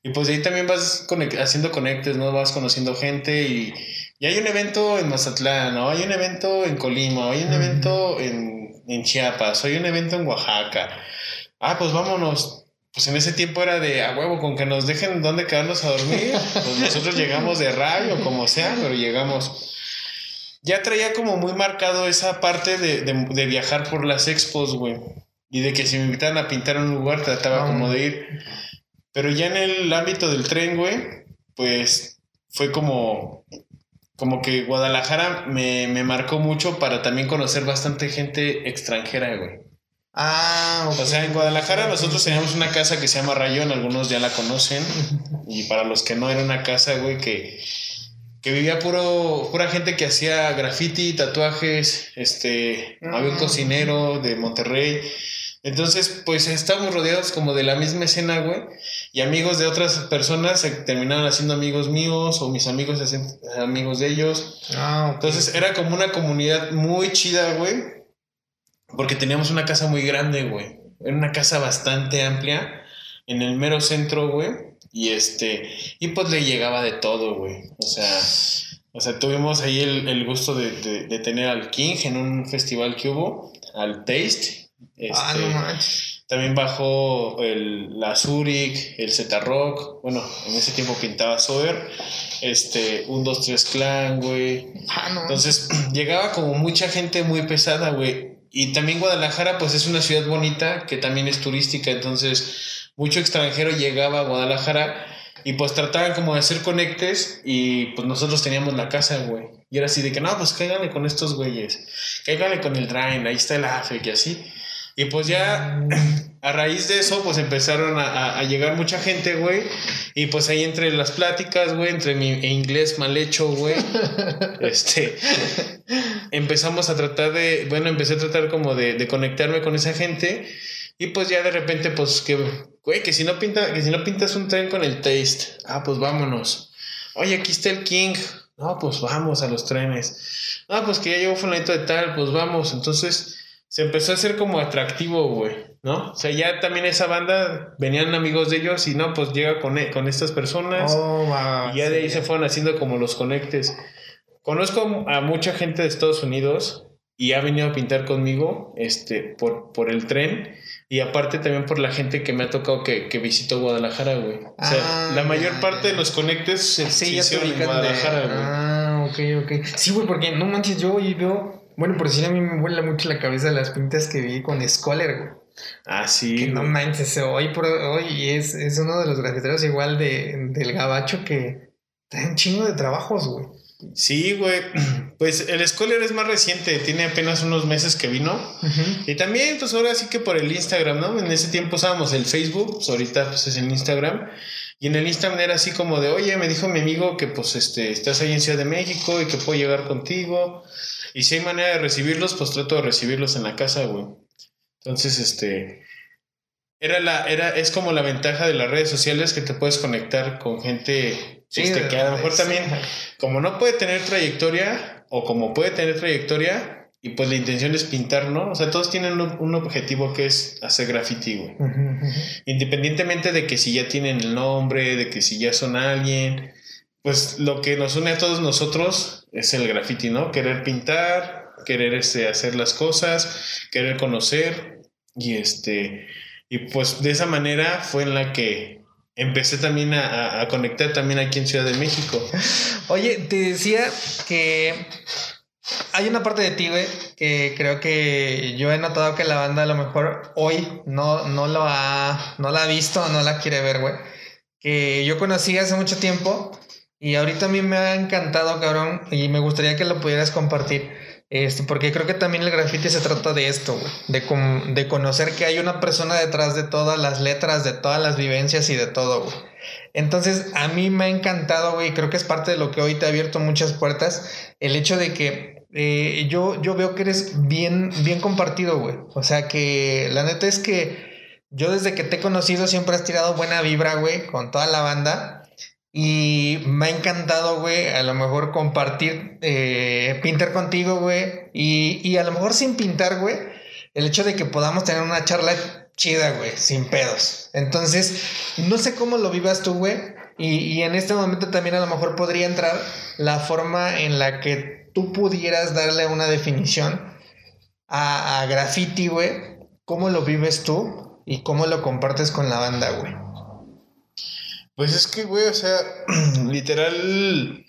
Y pues de ahí también vas conec- haciendo conectes, ¿no? Vas conociendo gente y, y hay un evento en Mazatlán, ¿no? Hay un evento en Colima, hay un evento en, en Chiapas, hay un evento en Oaxaca. Ah, pues vámonos. Pues en ese tiempo era de a huevo, con que nos dejen dónde quedarnos a dormir. Pues nosotros llegamos de radio, como sea, pero llegamos. Ya traía como muy marcado esa parte de, de- de viajar por las expos, güey. Y de que si me invitaran a pintar un lugar, trataba Ah. como de ir. Pero ya en el ámbito del tren, güey, pues fue como, como que Guadalajara me, me marcó mucho para también conocer bastante gente extranjera, güey. Ah. O sea, en Guadalajara nosotros teníamos una casa que se llama Rayón, algunos ya la conocen. Y para los que no, era una casa, güey, que, que vivía puro, pura gente que hacía graffiti, tatuajes, este, había un cocinero de Monterrey. Entonces, pues estábamos rodeados como de la misma escena, güey. Y amigos de otras personas se terminaron haciendo amigos míos o mis amigos se hacen amigos de ellos. Ah. Entonces era como una comunidad muy chida, güey. Porque teníamos una casa muy grande, güey. Era una casa bastante amplia en el mero centro, güey. Y este, y pues le llegaba de todo, güey. O sea, o sea, tuvimos ahí el, el gusto de, de- de tener al King en un festival que hubo, al Taste. ah, este, no manches. también bajó el, la Zurich, el Z Rock. Bueno, en ese tiempo pintaba Sober. Este, un 2, 3 Clan, güey. Ah, no. Entonces llegaba como mucha gente muy pesada, güey. Y también Guadalajara, pues es una ciudad bonita que también es turística. Entonces, mucho extranjero llegaba a Guadalajara y pues trataban como de hacer conectes. Y pues nosotros teníamos la casa, güey. Y era así de que, no, pues cáiganle con estos güeyes. Cáiganle con el Drain, ahí está el AFEC y así. Y pues ya a raíz de eso, pues empezaron a, a- a llegar mucha gente, güey. Y pues ahí entre las pláticas, güey, entre mi inglés mal hecho, güey, este, empezamos a tratar de, bueno, empecé a tratar como de, de conectarme con esa gente. Y pues ya de repente, pues que, güey, que si no pinta, que si no pintas un tren con el taste, ah, pues vámonos. Oye, aquí está el King. No, pues vamos a los trenes. Ah, pues que ya llegó fulanito de tal, pues vamos. Entonces se empezó a hacer como atractivo, güey, ¿no? O sea, ya también esa banda, venían amigos de ellos y no, pues llega con, con estas personas. Oh, y ya de ahí se fueron haciendo como los conectes. Conozco a mucha gente de Estados Unidos y ha venido a pintar conmigo este, por, por el tren. Y aparte también por la gente que me ha tocado que, que visitó Guadalajara, güey. O sea, Ah, la mayor parte de los conectes se, Sí, hicieron en de... Guadalajara, güey. Ah, ok, ok. Sí, güey, porque no manches, yo hoy veo... Bueno, por si a mí me vuela mucho la cabeza las pintas que vi con Scholar, güey. Ah, sí. Que no manches, hoy, por, hoy es, es uno de los grafiteros igual de, del gabacho que trae un chingo de trabajos, güey. Sí, güey. Pues el Scholar es más reciente, tiene apenas unos meses que vino. Y también, pues ahora sí que por el Instagram, ¿no? En ese tiempo usábamos el Facebook, pues ahorita pues es el Instagram. Y en el Instagram era así como de, oye, me dijo mi amigo que pues este, estás ahí en Ciudad de México y que puedo llegar contigo. Y si hay manera de recibirlos, pues trato de recibirlos en la casa, güey. Entonces, este... Era la, era, es como la ventaja de las redes sociales que te puedes conectar con gente este, que a lo mejor sí. también como no puede tener trayectoria o como puede tener trayectoria y pues la intención es pintar, ¿no? O sea, todos tienen un, un objetivo que es hacer graffiti, güey. Ujú, ujú. Independientemente de que si ya tienen el nombre, de que si ya son alguien, pues lo que nos une a todos nosotros es el graffiti, ¿no? Querer pintar, querer este, hacer las cosas, querer conocer y este y pues de esa manera fue en la que empecé también a, a- conectar también aquí en Ciudad de México. Oye, te decía que hay una parte de ti, güey, que creo que yo he notado que la banda a lo mejor hoy no, no lo ha, no la ha visto, no la quiere ver, güey. Que yo conocí hace mucho tiempo y ahorita a mí me ha encantado, cabrón, y me gustaría que lo pudieras compartir. Este, porque creo que también el graffiti se trata de esto. De, de conocer que hay una persona detrás de todas las letras, de todas las vivencias y de todo, güey. Entonces, a mí me ha encantado, güey. Creo que es parte de lo que hoy te ha abierto muchas puertas. El hecho de que eh, yo, yo veo que eres bien, bien compartido, güey. O sea que la neta es que yo desde que te he conocido siempre has tirado buena vibra, güey, con toda la banda. Y me ha encantado, güey, a lo mejor compartir, eh, pintar contigo, güey. Y, y a lo mejor sin pintar, güey, el hecho de que podamos tener una charla chida, güey, sin pedos. Entonces, no sé cómo lo vivas tú, güey. Y, y en este momento también a lo mejor podría entrar la forma en la que tú pudieras darle una definición a, a graffiti, güey. ¿Cómo lo vives tú y cómo lo compartes con la banda, güey? Pues es que, güey, o sea, literal,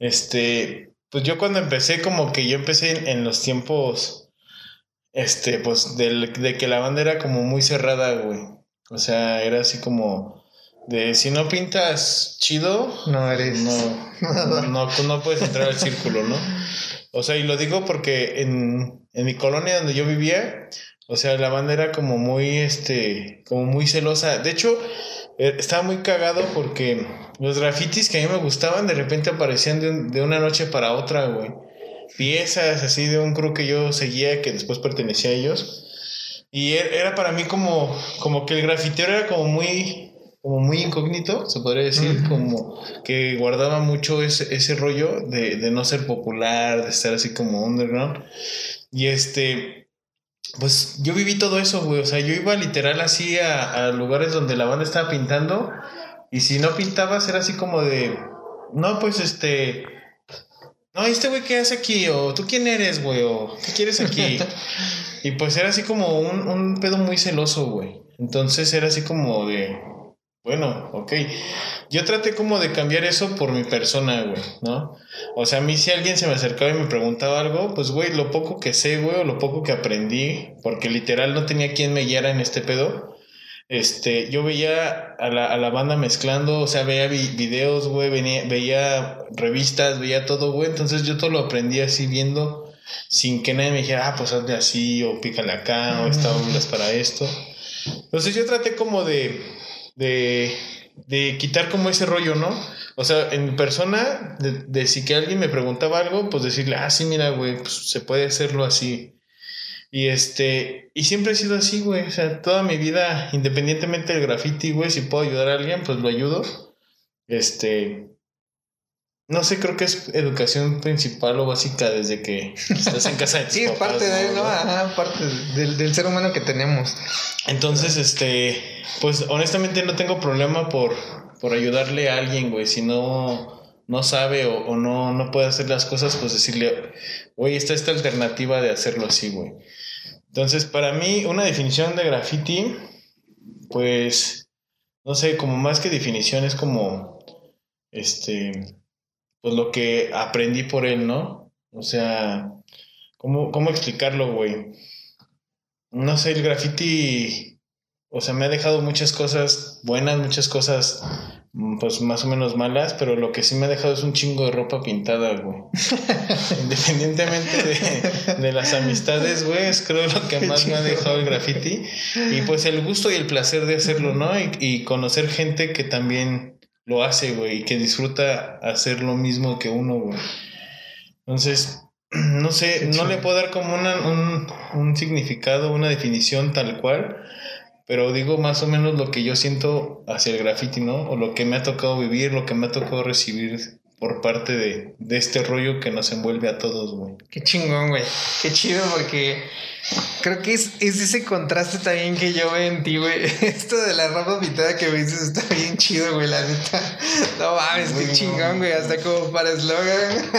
este, pues yo cuando empecé, como que yo empecé en, en los tiempos, este, pues del- de que la banda era como muy cerrada, güey. O sea, era así como de si no pintas chido, No eres. no, no, no, no puedes entrar al círculo, ¿no? O sea, y lo digo porque en, en mi colonia donde yo vivía, o sea, la banda era como muy, este, como muy celosa. De hecho, estaba muy cagado porque los grafitis que a mí me gustaban de repente aparecían de, un- de una noche para otra, güey. Piezas así de un crew que yo seguía que después pertenecía a ellos. Y e- era para mí como, como que el grafitero era como muy, como muy incógnito, se podría decir, como que guardaba mucho ese, ese rollo de, de no ser popular, de estar así como underground. Y este, pues yo viví todo eso, güey. O sea, yo iba literal así a, a lugares donde la banda estaba pintando. Y si no pintabas, era así como de. No, pues este. No, este güey, ¿qué hace aquí? O tú quién eres, güey, o ¿qué quieres aquí? y pues era así como un, un pedo muy celoso, güey. Entonces era así como de. Bueno, ok. Yo traté como de cambiar eso por mi persona, güey, ¿no? O sea, a mí si alguien se me acercaba y me preguntaba algo, pues, güey, lo poco que sé, güey, o lo poco que aprendí, porque literal no tenía quien me guiara en este pedo. Este, yo veía a la, a la banda mezclando, o sea, veía vi- videos, güey, venía- veía revistas, veía todo, güey. Entonces yo todo lo aprendí así viendo, sin que nadie me dijera, ah, pues hazle así, o pícale acá, o esta onda es para esto. Entonces yo traté como de, de, de quitar como ese rollo, ¿no? O sea, en persona, de, de si que alguien me preguntaba algo, pues decirle, ah, sí, mira, güey, pues se puede hacerlo así. Y este, y siempre he sido así, güey. O sea, toda mi vida, independientemente del graffiti, güey, si puedo ayudar a alguien, pues lo ayudo. Este, no sé, creo que es educación principal o básica desde que estás en casa de Sí, es parte de, ¿no? Ajá, parte del, del ser humano que tenemos. Entonces, este, pues honestamente no tengo problema por, por ayudarle a alguien, güey. Si no, no sabe o, o no, no puede hacer las cosas, pues decirle, güey, está esta alternativa de hacerlo así, güey. Entonces, para mí, una definición de graffiti, pues, no sé, como más que definición, es como, este, pues lo que aprendí por él, ¿no? O sea, ¿cómo, cómo explicarlo, güey? No sé, el graffiti, o sea, me ha dejado muchas cosas buenas, muchas cosas mm, pues más o menos malas, pero lo que sí me ha dejado es un chingo de ropa pintada, güey. Independientemente de, de, las amistades, güey, es creo lo que más me ha dejado el graffiti. Y pues el gusto y el placer de hacerlo, ¿no? Y, y conocer gente que también lo hace, güey, y que disfruta hacer lo mismo que uno, güey. Entonces, no sé, no le puedo dar como una, un, un significado, una definición tal cual, pero digo más o menos lo que yo siento hacia el graffiti, ¿no? O lo que me ha tocado vivir, lo que me ha tocado recibir por parte de, de este rollo que nos envuelve a todos, güey. Qué chingón, güey. Qué chido porque creo que es, es, ese contraste también que yo veo en ti, güey. Esto de la ropa pintada que me dices está bien chido, güey, la neta. No mames, qué chingón, güey. Hasta como para eslogan.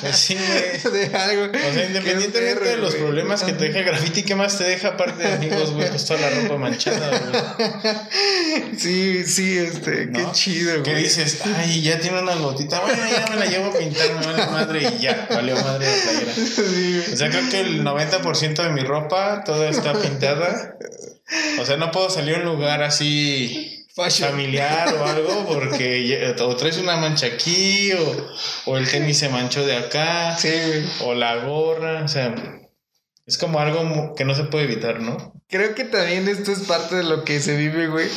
Pues sí, güey. De algo. O sea, independientemente perro, de los problemas que te deja el graffiti, ¿qué más te deja aparte de amigos, güey? Pues toda la ropa manchada, güey. Sí, sí, este, ¿No? qué chido, güey. ¿Qué dices? Ay, ya tiene una gotita. Bueno, ya me la llevo a pintar, me vale madre y ya, valió madre la playera. Sí, o sea, creo que el 90% de mi ropa, toda está pintada. O sea, no puedo salir a un lugar así Fashion. familiar o algo porque o traes una mancha aquí o, o el tenis se manchó de acá sí, o la gorra, o sea, es como algo que no se puede evitar, ¿no? Creo que también esto es parte de lo que se vive, güey.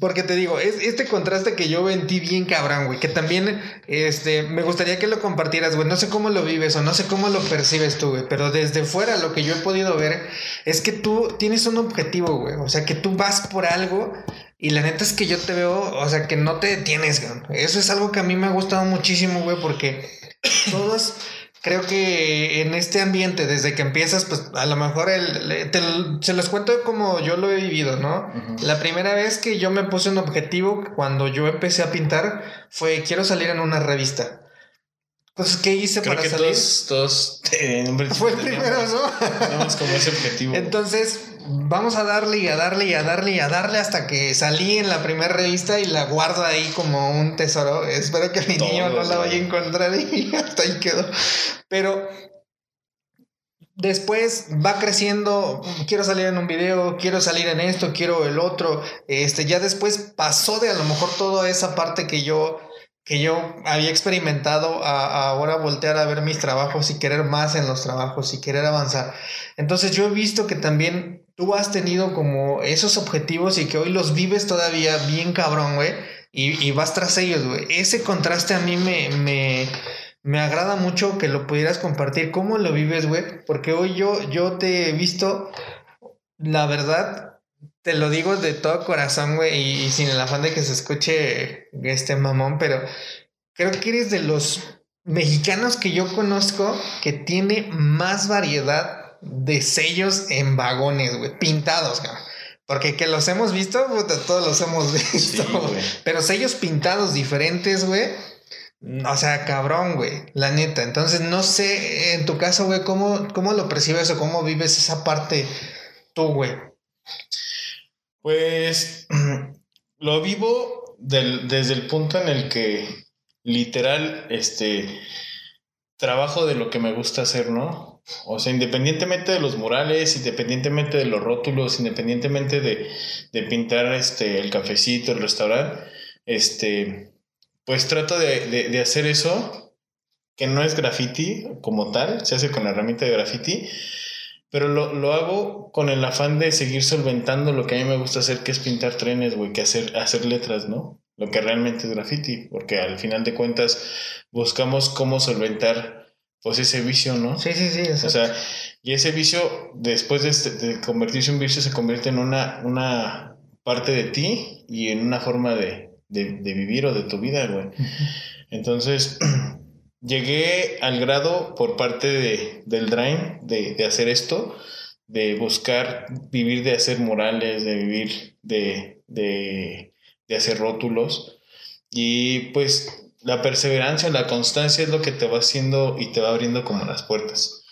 Porque te digo, es este contraste que yo en ti bien cabrón, güey, que también este, me gustaría que lo compartieras, güey. No sé cómo lo vives o no sé cómo lo percibes tú, güey, pero desde fuera lo que yo he podido ver es que tú tienes un objetivo, güey. O sea, que tú vas por algo y la neta es que yo te veo, o sea, que no te detienes, güey. Eso es algo que a mí me ha gustado muchísimo, güey, porque todos creo que en este ambiente, desde que empiezas, pues a lo mejor el, te, se los cuento como yo lo he vivido, ¿no? Uh -huh. La primera vez que yo me puse un objetivo cuando yo empecé a pintar fue quiero salir en una revista. Entonces, ¿qué hice Creo para que salir? Todos, todos en Fue el primero, ¿no? Tenemos como ese objetivo. Entonces, vamos a darle y a darle y a darle y a darle hasta que salí en la primera revista y la guardo ahí como un tesoro. Espero que mi niño no la vaya a encontrar y hasta ahí quedó. Pero después va creciendo, quiero salir en un video, quiero salir en esto, quiero el otro. Este, ya después pasó de a lo mejor toda esa parte que yo que yo había experimentado a, a, ahora voltear a ver mis trabajos y querer más en los trabajos y querer avanzar. Entonces yo he visto que también tú has tenido como esos objetivos y que hoy los vives todavía bien cabrón, güey, y, y, vas tras ellos, güey. Ese contraste a mí me, me, me agrada mucho que lo pudieras compartir. ¿Cómo lo vives, güey? Porque hoy yo, yo te he visto, la verdad, te lo digo de todo corazón, güey, y, y, sin el afán de que se escuche este mamón, pero creo que eres de los mexicanos que yo conozco que tiene más variedad de sellos en vagones, güey, pintados, güey. Porque que los hemos visto, puta, todos los hemos visto, sí, pero sellos pintados diferentes, güey. O sea, cabrón, güey, la neta. Entonces, no sé, en tu caso, güey, ¿cómo, ¿cómo lo percibes o cómo vives esa parte tú, güey? Pues lo vivo desde el punto en el que literal, este, trabajo de lo que me gusta hacer, ¿no? O sea, independientemente de los murales, independientemente de los rótulos, independientemente de, de pintar este, el cafecito, el restaurante, este, pues trato de, de, de hacer eso, que no es graffiti como tal, se hace con la herramienta de graffiti, pero lo, lo, hago con el afán de seguir solventando lo que a mí me gusta hacer, que es pintar trenes, güey, que hacer, hacer letras, ¿no? Lo que realmente es graffiti, porque al final de cuentas buscamos cómo solventar pues ese vicio, ¿no? Sí, sí, sí. O sea, y ese vicio, después de, este, de, convertirse en vicio, se convierte en una, una parte de ti y en una forma de, de, de vivir o de tu vida, güey. Entonces, llegué al grado por parte de, del Drain de, de, hacer esto, de buscar vivir de hacer morales, de vivir de, de, de hacer rótulos. Y pues la perseverancia, la constancia es lo que te va haciendo y te va abriendo como las puertas.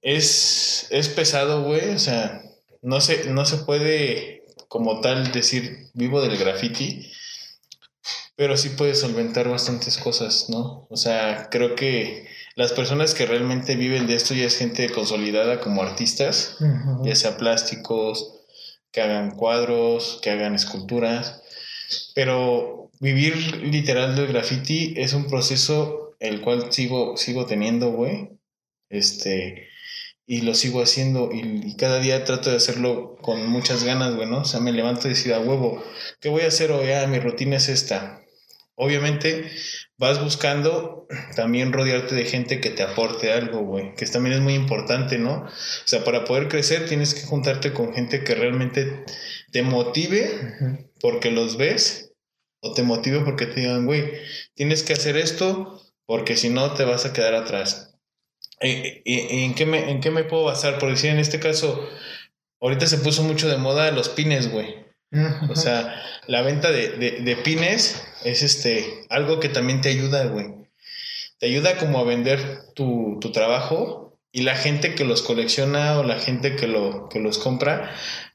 Es, es pesado, güey, o sea, no se, no se puede como tal decir vivo del graffiti, pero sí puedes solventar bastantes cosas, ¿no? O sea, creo que las personas que realmente viven de esto ya es gente consolidada como artistas, ya sea plásticos, que hagan cuadros, que hagan esculturas, pero vivir literal del graffiti es un proceso el cual sigo, sigo teniendo, güey. Este, y lo sigo haciendo y, cada día trato de hacerlo con muchas ganas, güey, ¿no? O sea, me levanto y decir a huevo, ¿qué voy a hacer hoy? Ah, mi rutina es esta. Obviamente vas buscando también rodearte de gente que te aporte algo, güey, que también es muy importante, ¿no? O sea, para poder crecer tienes que juntarte con gente que realmente te motive porque los ves o te motive porque te digan, güey, tienes que hacer esto porque si no te vas a quedar atrás. ¿En, en, qué me, ¿En qué me puedo basar? Por decir, en este caso, ahorita se puso mucho de moda los pines, güey. O sea, la venta de, de, pines es este algo que también te ayuda, güey. Te ayuda como a vender tu, tu, trabajo y la gente que los colecciona o la gente que, lo, que los compra,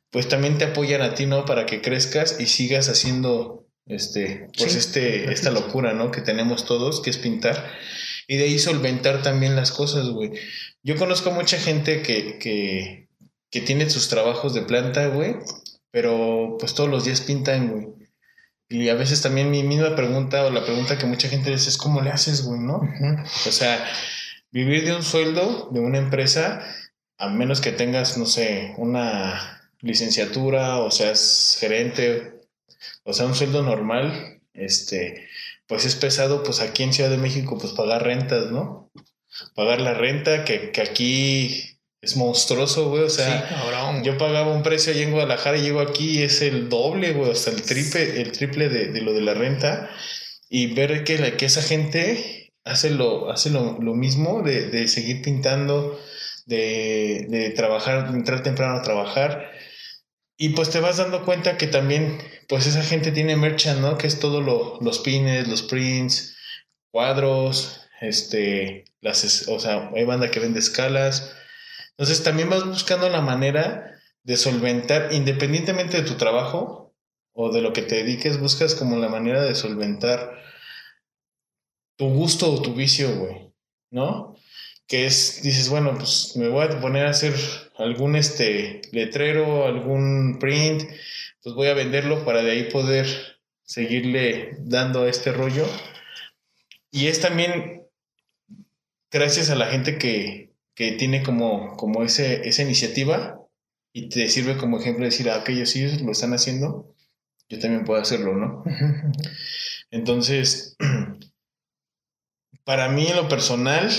pues también te apoyan a ti, ¿no? Para que crezcas y sigas haciendo este, pues este, esta locura, ¿no? Que tenemos todos, que es pintar. Y de ahí solventar también las cosas, güey. Yo conozco mucha gente que, que, que tiene sus trabajos de planta, güey pero pues todos los días pintan, güey. Y a veces también mi misma pregunta o la pregunta que mucha gente dice es ¿cómo le haces, güey, no? O sea, vivir de un sueldo de una empresa, a menos que tengas, no sé, una licenciatura o seas gerente, o sea, un sueldo normal, este, pues es pesado, pues aquí en Ciudad de México, pues pagar rentas, ¿no? Pagar la renta, que, que aquí es monstruoso, güey. O sea, yo pagaba un precio allí en Guadalajara y llego aquí y es el doble, güey, hasta el triple, el triple de, lo de la renta. Y ver que, la, que esa gente hace lo, hace lo, mismo de, seguir pintando, de, trabajar, de entrar temprano a trabajar. Y pues te vas dando cuenta que también, pues esa gente tiene merchant, ¿no? Que es todo lo, los pines, los prints, cuadros, este, las, o sea, hay banda que vende escalas entonces también vas buscando la manera de solventar, independientemente de tu trabajo o de lo que te dediques, buscas como la manera de solventar tu gusto o tu vicio, güey, ¿no? Que es, dices, bueno, pues me voy a poner a hacer algún este letrero, algún print, pues voy a venderlo para de ahí poder seguirle dando a este rollo. Y es también gracias a la gente que, que tiene como, como ese, esa iniciativa y te sirve como ejemplo de decir, ah, aquellos sí lo están haciendo, yo también puedo hacerlo, ¿no? Entonces, para mí en lo personal,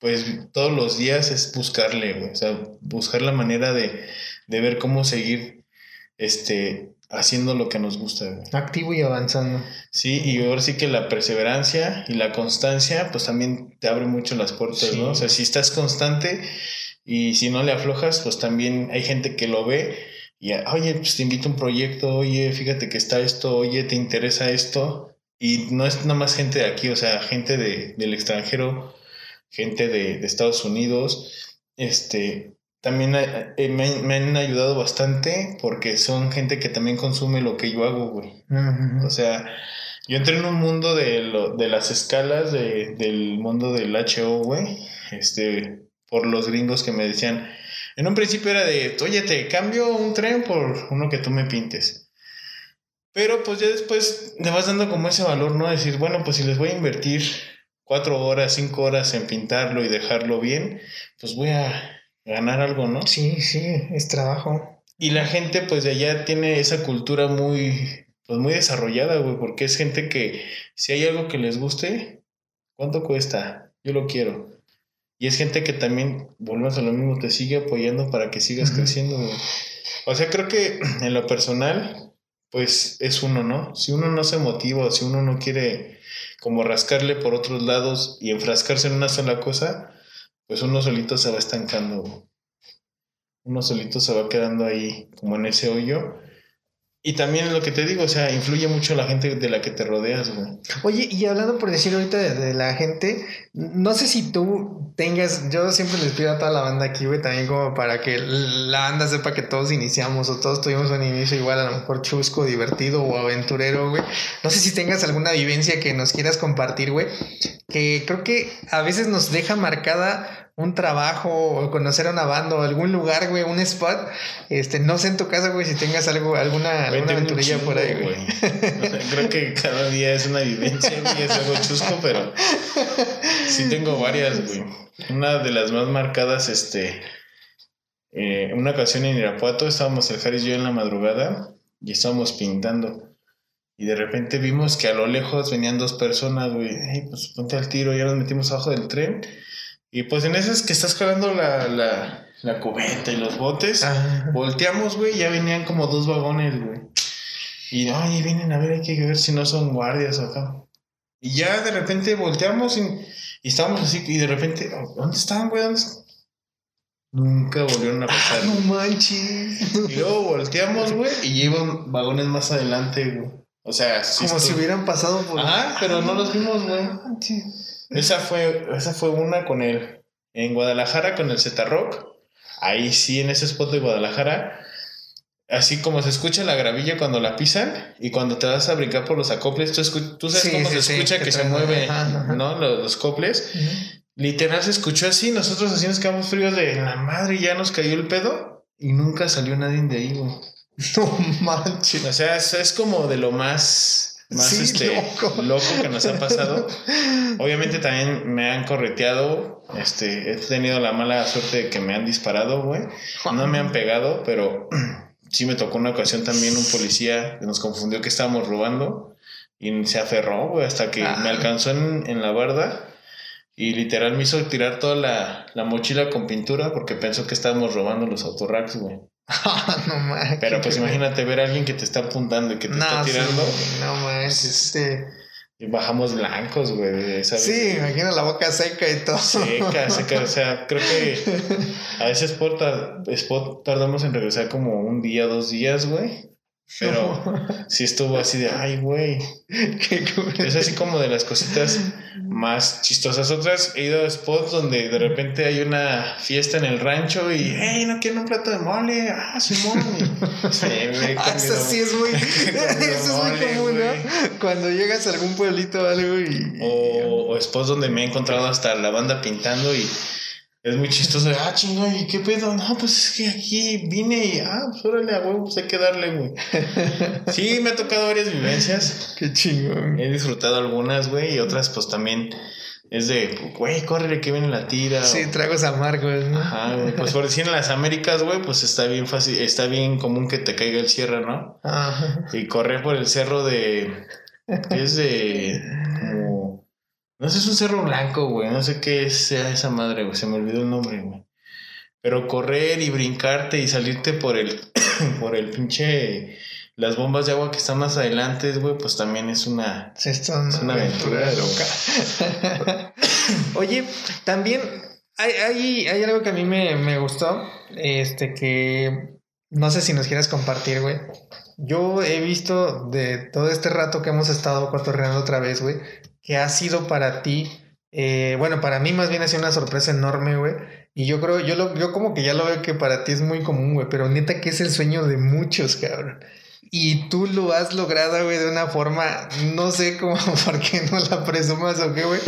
pues todos los días es buscarle, o sea, buscar la manera de, de ver cómo seguir este, haciendo lo que nos gusta. Activo y avanzando. Sí, y ahora sí que la perseverancia y la constancia, pues también te abre mucho las puertas, ¿no? O sea, si estás constante y si no le aflojas, pues también hay gente que lo ve y, oye, pues te invito a un proyecto, oye, fíjate que está esto, oye, te interesa esto. Y no es nada más gente de aquí, o sea, gente de, del extranjero, gente de, de Estados Unidos, este, también eh, me, han ayudado bastante porque son gente que también consume lo que yo hago, güey. O sea, yo entré en un mundo de, lo, de las escalas de, del mundo del HO, güey. Este, por los gringos que me decían. En un principio era de, oye, te cambio un tren por uno que tú me pintes. Pero pues ya después le vas dando como ese valor, ¿no? Decir, bueno, pues si les voy a invertir cuatro horas, cinco horas en pintarlo y dejarlo bien, pues voy a ganar algo, ¿no? Sí, sí, es trabajo. Y la gente pues de allá tiene esa cultura muy, pues muy desarrollada, güey, porque es gente que si hay algo que les guste, ¿cuánto cuesta? yo lo quiero. Y es gente que también, volvemos a lo mismo, te sigue apoyando para que sigas creciendo, güey. O sea, creo que en lo personal, pues es uno, ¿no? Si uno no se motiva, si uno no quiere como rascarle por otros lados y enfrascarse en una sola cosa, pues uno solito se va estancando. Uno solito se va quedando ahí como en ese hoyo y también lo que te digo, o sea, influye mucho la gente de la que te rodeas, güey. Oye, y hablando por decir ahorita de, la gente, no sé si tú tengas, yo siempre les pido a toda la banda aquí, güey, también como para que la banda sepa que todos iniciamos o todos tuvimos un inicio igual, a lo mejor chusco, divertido o aventurero, güey. No sé si tengas alguna vivencia que nos quieras compartir, güey, que creo que a veces nos deja marcada un trabajo o conocer a una banda o algún lugar, güey, un spot, este, no sé en tu casa, güey, si tengas algo, alguna, alguna aventurilla por ahí, güey. Creo que cada día es una vivencia, güey, es algo chusco, pero sí tengo varias, güey. Una de las más marcadas, este, eh, una ocasión en Irapuato, estábamos el Jaris y yo en la madrugada y estábamos pintando. Y de repente vimos que a lo lejos venían dos personas, güey. pues ponte al tiro, ya nos metimos abajo del tren y pues en esas que estás cargando la, la, la cubeta y los botes, volteamos, güey, ya venían como dos vagones, güey. Y, ay, vienen a ver, hay que ver si no son guardias acá. Y ya de repente volteamos y, y estábamos así, y de repente, ¿dónde están, güey? ¿Dónde Nunca volvieron a pasar. no manches. Y luego volteamos, güey, y llevan vagones más adelante, güey. O sea, como si hubieran pasado por. Ah, pero no los vimos, güey. Esa fue, esa fue una con él. En Guadalajara con el Z Rock. Ahí sí, en ese spot de Guadalajara. Así como se escucha la gravilla cuando la pisan y cuando te vas a brincar por los acoples, tú, tú sabes cómo se escucha que, se mueve, ¿no? Los, coples. Literal se escuchó así, nosotros así nos quedamos fríos de la madre ya nos cayó el pedo y nunca salió nadie de ahí, No manches. O sea, eso es como de lo más más este, loco. que nos ha pasado. Obviamente también me han correteado. Este, he tenido la mala suerte de que me han disparado, güey. No me han pegado, pero sí me tocó una ocasión también un policía que nos confundió que estábamos robando y se aferró, güey, hasta que me ah. alcanzó en, en, la barda y literal me hizo tirar toda la, la mochila con pintura porque pensó que estábamos robando los autorracks, güey. no Pero pues imagínate ver a alguien que te está apuntando y que te está tirando. no este. Y bajamos blancos, güey. Sí, imagina la boca seca y todo. Seca, seca. O sea, creo que a veces spot, spot tardamos en regresar como un día, dos días, güey. Pero sí estuvo así de, ay, güey. Es así como de las cositas más chistosas. Otras he ido a spots donde de repente hay una fiesta en el rancho y, hey, ¿no quieren un plato de mole? Ah, Simón. Sí, ah, eso sí es muy, eso es muy común, ¿no? Cuando llegas a algún pueblito o algo y... O, o spots donde me he encontrado hasta la banda pintando y es muy chistoso. Ah, chingón, ¿y qué pedo? No, pues es que aquí vine y, ah, pues órale, a huevo, pues hay que darle, güey. sí, me ha tocado varias vivencias. Qué chingón. He disfrutado algunas, güey, y otras, pues también es de, güey, córrele que viene la tira. Sí, tragos amargos, ¿no? Ajá, güey. Pues por decir en las Américas, güey, pues está bien fácil, está bien común que te caiga el cierre, ¿no? Ajá. Y correr por el cerro de. Es de. No sé, es un cerro blanco, güey. No sé qué sea esa madre, güey. Se me olvidó el nombre, güey. Pero correr y brincarte y salirte por el, por el pinche, las bombas de agua que están más adelante, güey, pues también es una, es una aventura, loca. Oye, también hay, hay, hay, algo que a mí me, me gustó, este, que no sé si nos quieres compartir, güey. Yo he visto de todo este rato que hemos estado cotorreando otra vez, güey, que ha sido para ti, eh, bueno, para mí más bien ha sido una sorpresa enorme, güey. Y yo creo, yo, lo, yo como que ya lo veo que para ti es muy común, güey, pero neta que es el sueño de muchos, cabrón. Y tú lo has logrado, güey, de una forma, no sé cómo, por qué no la presumas o qué, güey.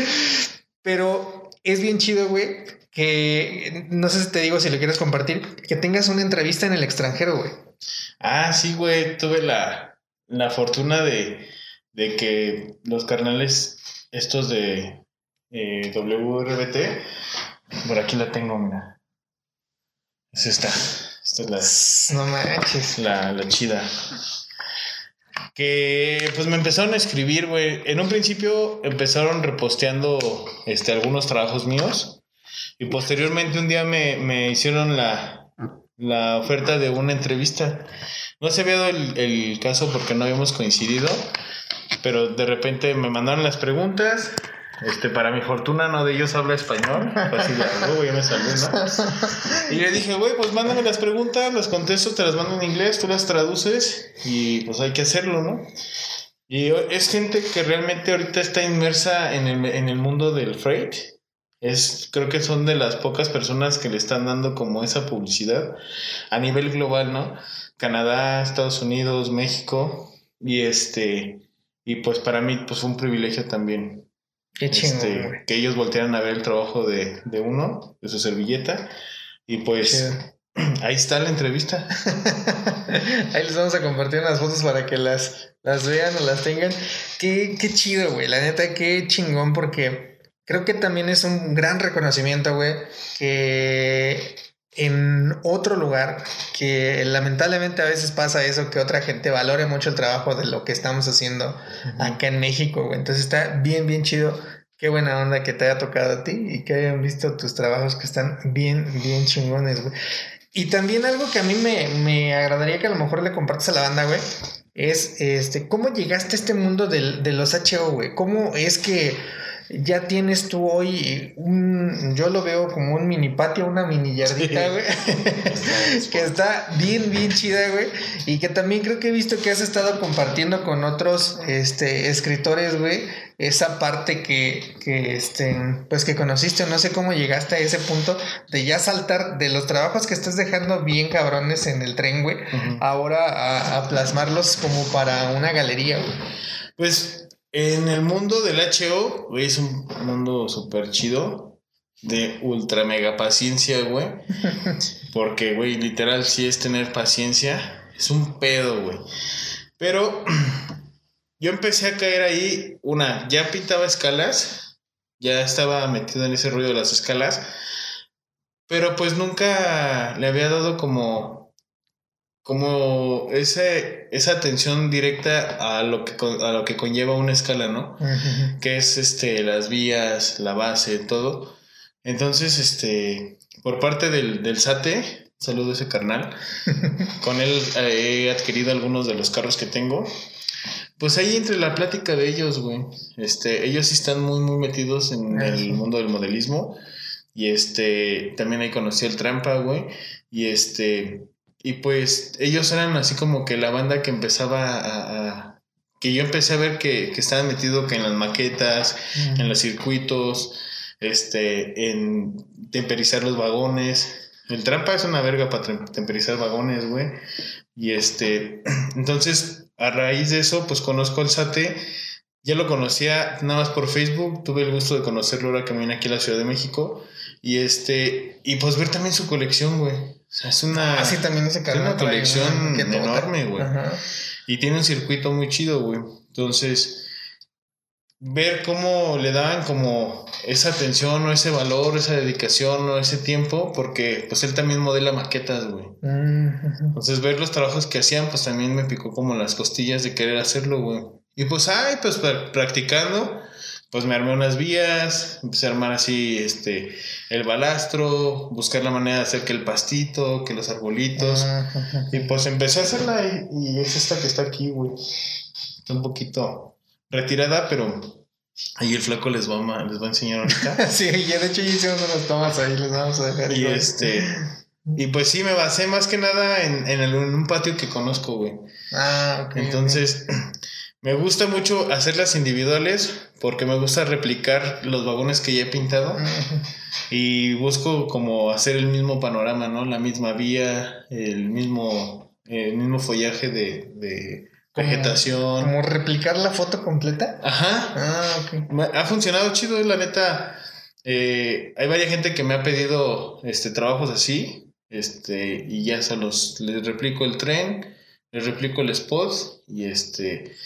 Pero es bien chido, güey, que no sé si te digo si lo quieres compartir, que tengas una entrevista en el extranjero, güey. Ah, sí, güey, tuve la, la fortuna de, de que los carnales estos de eh, WRBT, por aquí la tengo, mira. Es esta. Esta es la. No manches. La, la chida. que pues me empezaron a escribir, güey. En un principio empezaron reposteando este, algunos trabajos míos y posteriormente un día me, me hicieron la, la oferta de una entrevista. No se había dado el, el caso porque no habíamos coincidido, pero de repente me mandaron las preguntas. Este, para mi fortuna, no de ellos habla español. Así de güey, me salió, ¿no? Y le dije, güey, pues mándame las preguntas, las contesto, te las mando en inglés, tú las traduces y pues hay que hacerlo, ¿no? Y es gente que realmente ahorita está inmersa en el, en el mundo del freight. Es, creo que son de las pocas personas que le están dando como esa publicidad a nivel global, ¿no? Canadá, Estados Unidos, México. Y este, y pues para mí, pues fue un privilegio también Qué este, chingón, güey. que ellos voltearan a ver el trabajo de, de uno, de su servilleta. Y pues ahí está la entrevista. Ahí les vamos a compartir unas fotos para que las, las vean o las tengan. Qué, qué chido, güey. La neta, qué chingón, porque creo que también es un gran reconocimiento, güey, que en otro lugar, que lamentablemente a veces pasa eso, que otra gente valore mucho el trabajo de lo que estamos haciendo acá en México, güey. Entonces está bien, bien chido. Qué buena onda que te haya tocado a ti y que hayan visto tus trabajos que están bien, bien chingones, güey. Y también algo que a mí me, me agradaría que a lo mejor le compartas a la banda, güey, es este, ¿cómo llegaste a este mundo del- de los HO, güey? ¿Cómo es que ya tienes tú hoy un, yo lo veo como un mini patio, una mini yardita, Sí. güey, que está bien, bien chida, güey, y que también creo que he visto que has estado compartiendo con otros, este, escritores, güey, esa parte que, que, este, pues que conociste, no sé cómo llegaste a ese punto de ya saltar de los trabajos que estás dejando bien cabrones en el tren, güey, ahora a, a plasmarlos como para una galería, güey. Pues en el mundo del HO, güey, es un mundo súper chido. De ultra mega paciencia, güey. Porque, güey, literal, sí es tener paciencia. Es un pedo, güey. Pero yo empecé a caer ahí. Una, ya pintaba escalas. Ya estaba metido en ese ruido de las escalas. Pero pues nunca le había dado como como ese, esa atención directa a lo que a lo que conlleva una escala, ¿no? Que es este las vías, la base, todo. Entonces, este, por parte del, del SATE, saludo a ese carnal, con él eh, he adquirido algunos de los carros que tengo. Pues ahí entre la plática de ellos, güey. Este, ellos sí están muy, muy metidos en Ah, el mundo del modelismo. Y este, también ahí conocí el trampa, güey. Y este, y pues ellos eran así como que la banda que empezaba a... a- que yo empecé a ver que, que estaban metidos que en las maquetas, en los circuitos, este, en temperizar los vagones. El trampa es una verga para tem- temperizar vagones, güey. Y este, entonces, a raíz de eso, pues conozco al SATE. Ya lo conocía nada más por Facebook. Tuve el gusto de conocerlo ahora que vine aquí a la Ciudad de México. Y este, y pues ver también su colección, güey. O sea, es una. Ah, sí, también ese carnal una colección enorme, güey. Y tiene un circuito muy chido, güey. Entonces, ver cómo le daban como esa atención o ese valor, esa dedicación o ese tiempo, porque pues él también modela maquetas, güey. Mm. Entonces, ver los trabajos que hacían, pues también me picó como las costillas de querer hacerlo, güey. Y pues, ay, pues pra- practicando, pues me armé unas vías, empecé a armar así, este, el balastro, buscar la manera de hacer que el pastito, que los arbolitos. Ajá. Y pues empecé a hacerla y, y es esta que está aquí, güey. Está un poquito retirada, pero ahí el flaco les va a, les va a enseñar ahorita. Sí, ya de hecho ya hicimos unas tomas ahí, les vamos a dejar. y este. Y pues sí, me basé más que nada en, en, el- en un patio que conozco, güey. Ah, ok. Entonces, me gusta mucho hacerlas individuales porque me gusta replicar los vagones que ya he pintado. Y busco como hacer el mismo panorama, ¿no? La misma vía, el mismo, el mismo follaje de, de vegetación. ¿Como replicar la foto completa? Ajá. Ah, ok. Me- Ha funcionado chido, la neta. Eh, hay varias gente que me ha pedido este, trabajos así. Este, y ya se los les replico el tren, les replico el spot y este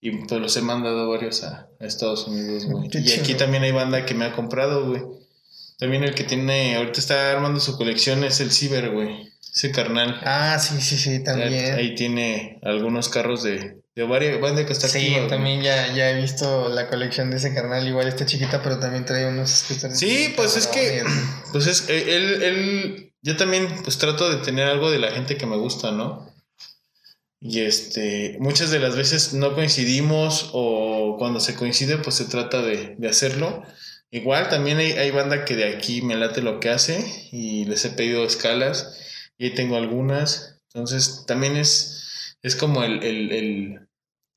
y pues los he mandado varios a, a Estados Unidos, güey. Y aquí también hay banda que me ha comprado, güey. También el que tiene, ahorita está armando su colección es el Ciber, güey. ese carnal. Ah, sí, sí, sí, también. Ahí tiene algunos carros de, de varias bandas que está Sí, activa, güey. también ya, ya he visto la colección de ese carnal. Igual está chiquita, pero también trae unos scooters. Sí, pues es que, pues es, eh, él, él, yo también pues trato de tener algo de la gente que me gusta, ¿no? Y este, muchas de las veces no coincidimos o cuando se coincide pues se trata de, de hacerlo. Igual también hay, hay banda que de aquí me late lo que hace y les he pedido escalas y ahí tengo algunas. Entonces también es, es como el, el, el-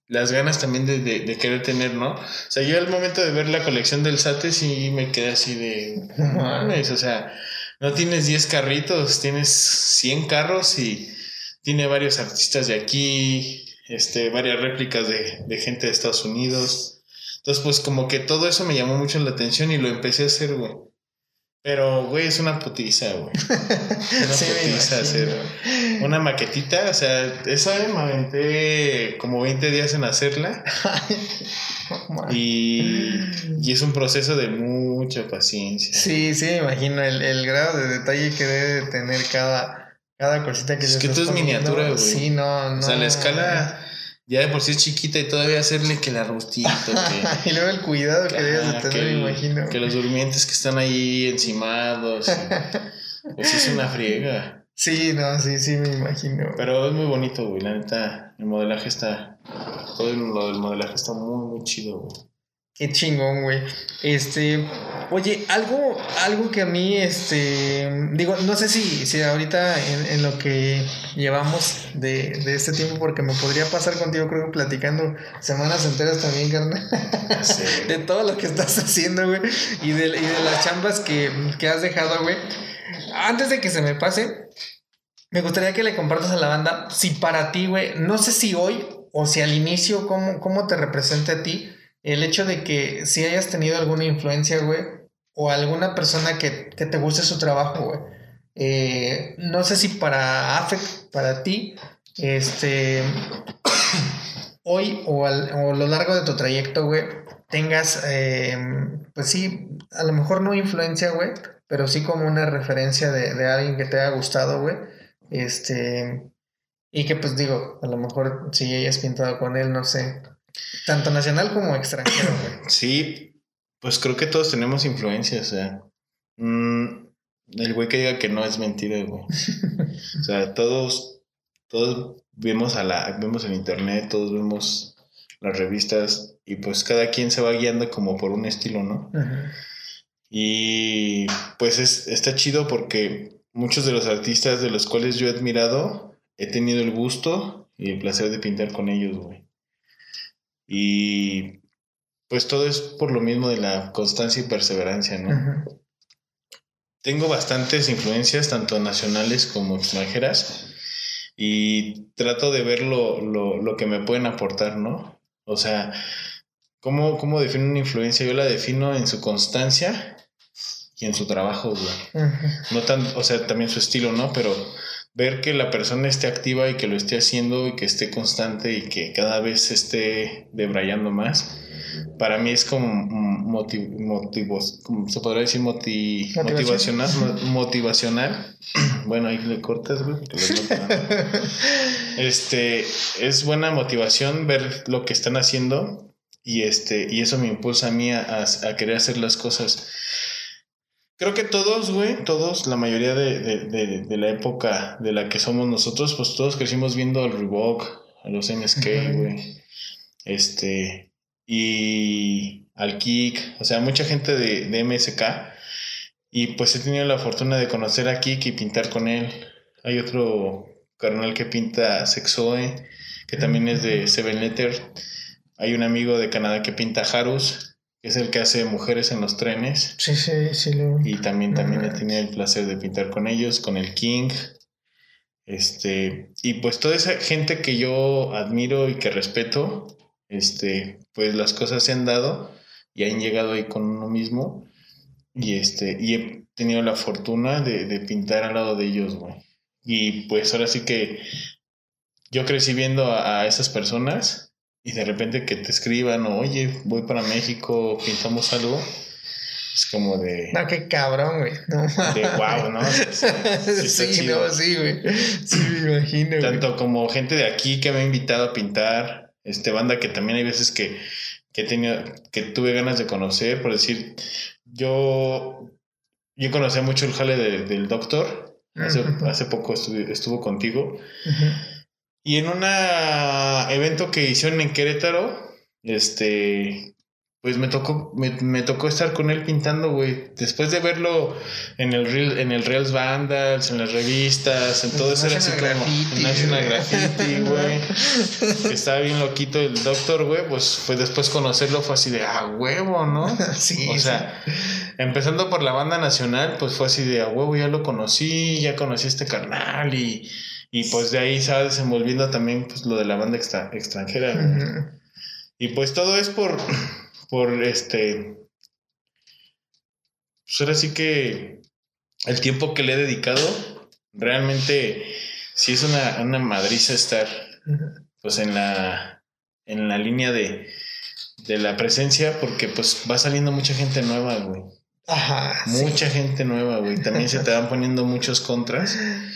las ganas también de, de, querer tener, ¿no? O sea, yo al momento de ver la colección del Sate sí me quedé así de, mames, o sea, no tienes 10 carritos, tienes 100 carros y tiene varios artistas de aquí, este, varias réplicas de, de gente de Estados Unidos. Entonces, pues como que todo eso me llamó mucho la atención y lo empecé a hacer, güey. Pero, güey, es una putiza, güey. Una Sí, putiza hacer una maquetita, o sea, esa me aventé como 20 días en hacerla y, y es un proceso de mucha paciencia. Sí, sí, me imagino el, el grado de detalle que debe de tener cada, cada cosita que Es que todo es miniatura, güey. Sí, no, no. O sea, la escala ya de por sí es chiquita y todavía hacerle que el arrustito, que, y luego el cuidado que debes de tener, me imagino. que los durmientes que están ahí encimados. y- pues es una friega. Sí, no, sí, sí, me imagino. Pero es muy bonito, güey. La neta, el modelaje está. Todo lo del modelaje está muy, muy chido, güey. Qué chingón, güey. Este, oye, algo, algo que a mí, este, digo, no sé si, si ahorita en, en lo que llevamos de, de este tiempo, porque me podría pasar contigo, creo que platicando semanas enteras también, carnal. De todo lo que estás haciendo, güey, y de, y de las chambas que, que has dejado, güey. Antes de que se me pase, me gustaría que le compartas a la banda si para ti, güey, no sé si hoy o si al inicio, cómo, cómo te representa a ti el hecho de que si hayas tenido alguna influencia, güey, o alguna persona que, que te guste su trabajo, güey. Eh, no sé si para Afec, para ti, este, hoy o, al- o a lo largo de tu trayecto, güey, tengas, eh, pues sí, a lo mejor no influencia, güey, pero sí como una referencia de, de alguien que te haya gustado, güey. Este, y que pues digo, a lo mejor si hayas pintado con él, no sé, tanto nacional como extranjero, güey. Sí, pues creo que todos tenemos influencia, o sea. mm, el güey que diga que no es mentira, güey. O sea, todos, todos vemos a la, vemos el internet, todos vemos las revistas, y pues cada quien se va guiando como por un estilo, ¿no? Ajá. Y pues es, está chido porque muchos de los artistas de los cuales yo he admirado, he tenido el gusto y el placer de pintar con ellos, güey. Y pues todo es por lo mismo de la constancia y perseverancia, ¿no? Ajá. Tengo bastantes influencias, tanto nacionales como extranjeras, y trato de ver lo, lo, lo que me pueden aportar, ¿no? O sea, ¿cómo, ¿cómo defino una influencia? Yo la defino en su constancia y en su trabajo, güey. No tan, o sea, también su estilo, ¿no? Pero ver que la persona esté activa y que lo esté haciendo y que esté constante y que cada vez se esté debrayando más, para mí es como motiv- motivos, como se podría decir moti- motivacional, mo- motivacional. Bueno, ahí le cortas, güey. Este, es buena motivación ver lo que están haciendo y este, y eso me impulsa a mí a, a- a querer hacer las cosas. Creo que todos, güey, todos, la mayoría de, de- de- de la época de la que somos nosotros, pues todos crecimos viendo al Reebok, a los MSK, güey. Este, y al Kik, o sea, mucha gente de, de MSK. Y pues he tenido la fortuna de conocer a Kik y pintar con él. Hay otro carnal que pinta Sexoe, que también es de Seven Letter. Hay un amigo de Canadá que pinta Harus, es el que hace mujeres en los trenes. Sí, sí, sí, lo... Y también, también he tenido el placer de pintar con ellos, con el King. Este, y pues toda esa gente que yo admiro y que respeto, este, pues las cosas se han dado y han llegado ahí con uno mismo. Y este, y he tenido la fortuna de, de pintar al lado de ellos, güey. Y pues ahora sí que yo crecí viendo a, a esas personas y de repente que te escriban, o, oye, voy para México, pintamos algo. Es como de. No, qué cabrón, güey. No, de wow, ¿no? Sí, sí, no, sí, güey. Sí, me imagino. Tanto como gente de aquí que me ha invitado a pintar, este banda que también hay veces que, que he tenido, que tuve ganas de conocer, por decir, yo, yo conocía mucho el jale del doctor. Hace, hace poco estuvo contigo. Y en un evento que hicieron en Querétaro, este, pues me tocó, me, tocó estar con él pintando, güey. Después de verlo en el Real, en el Reels Vandals, en las revistas, en todo eso era así como en National Graffiti, güey. Estaba bien loquito el doctor, güey. Pues fue después conocerlo, fue así de a huevo, ¿no? Sí. O sea, empezando por la banda nacional, pues fue así de a huevo, ya lo conocí, ya conocí a este carnal y, y pues de ahí se va desenvolviendo también pues lo de la banda extranjera. Y pues todo es por por este. Pues ahora sí que el tiempo que le he dedicado, realmente sí es una, una madriza estar pues en la, en la línea de, de la presencia, porque pues va saliendo mucha gente nueva, güey. Ajá. Mucha gente nueva, güey. También se te van poniendo muchos contras.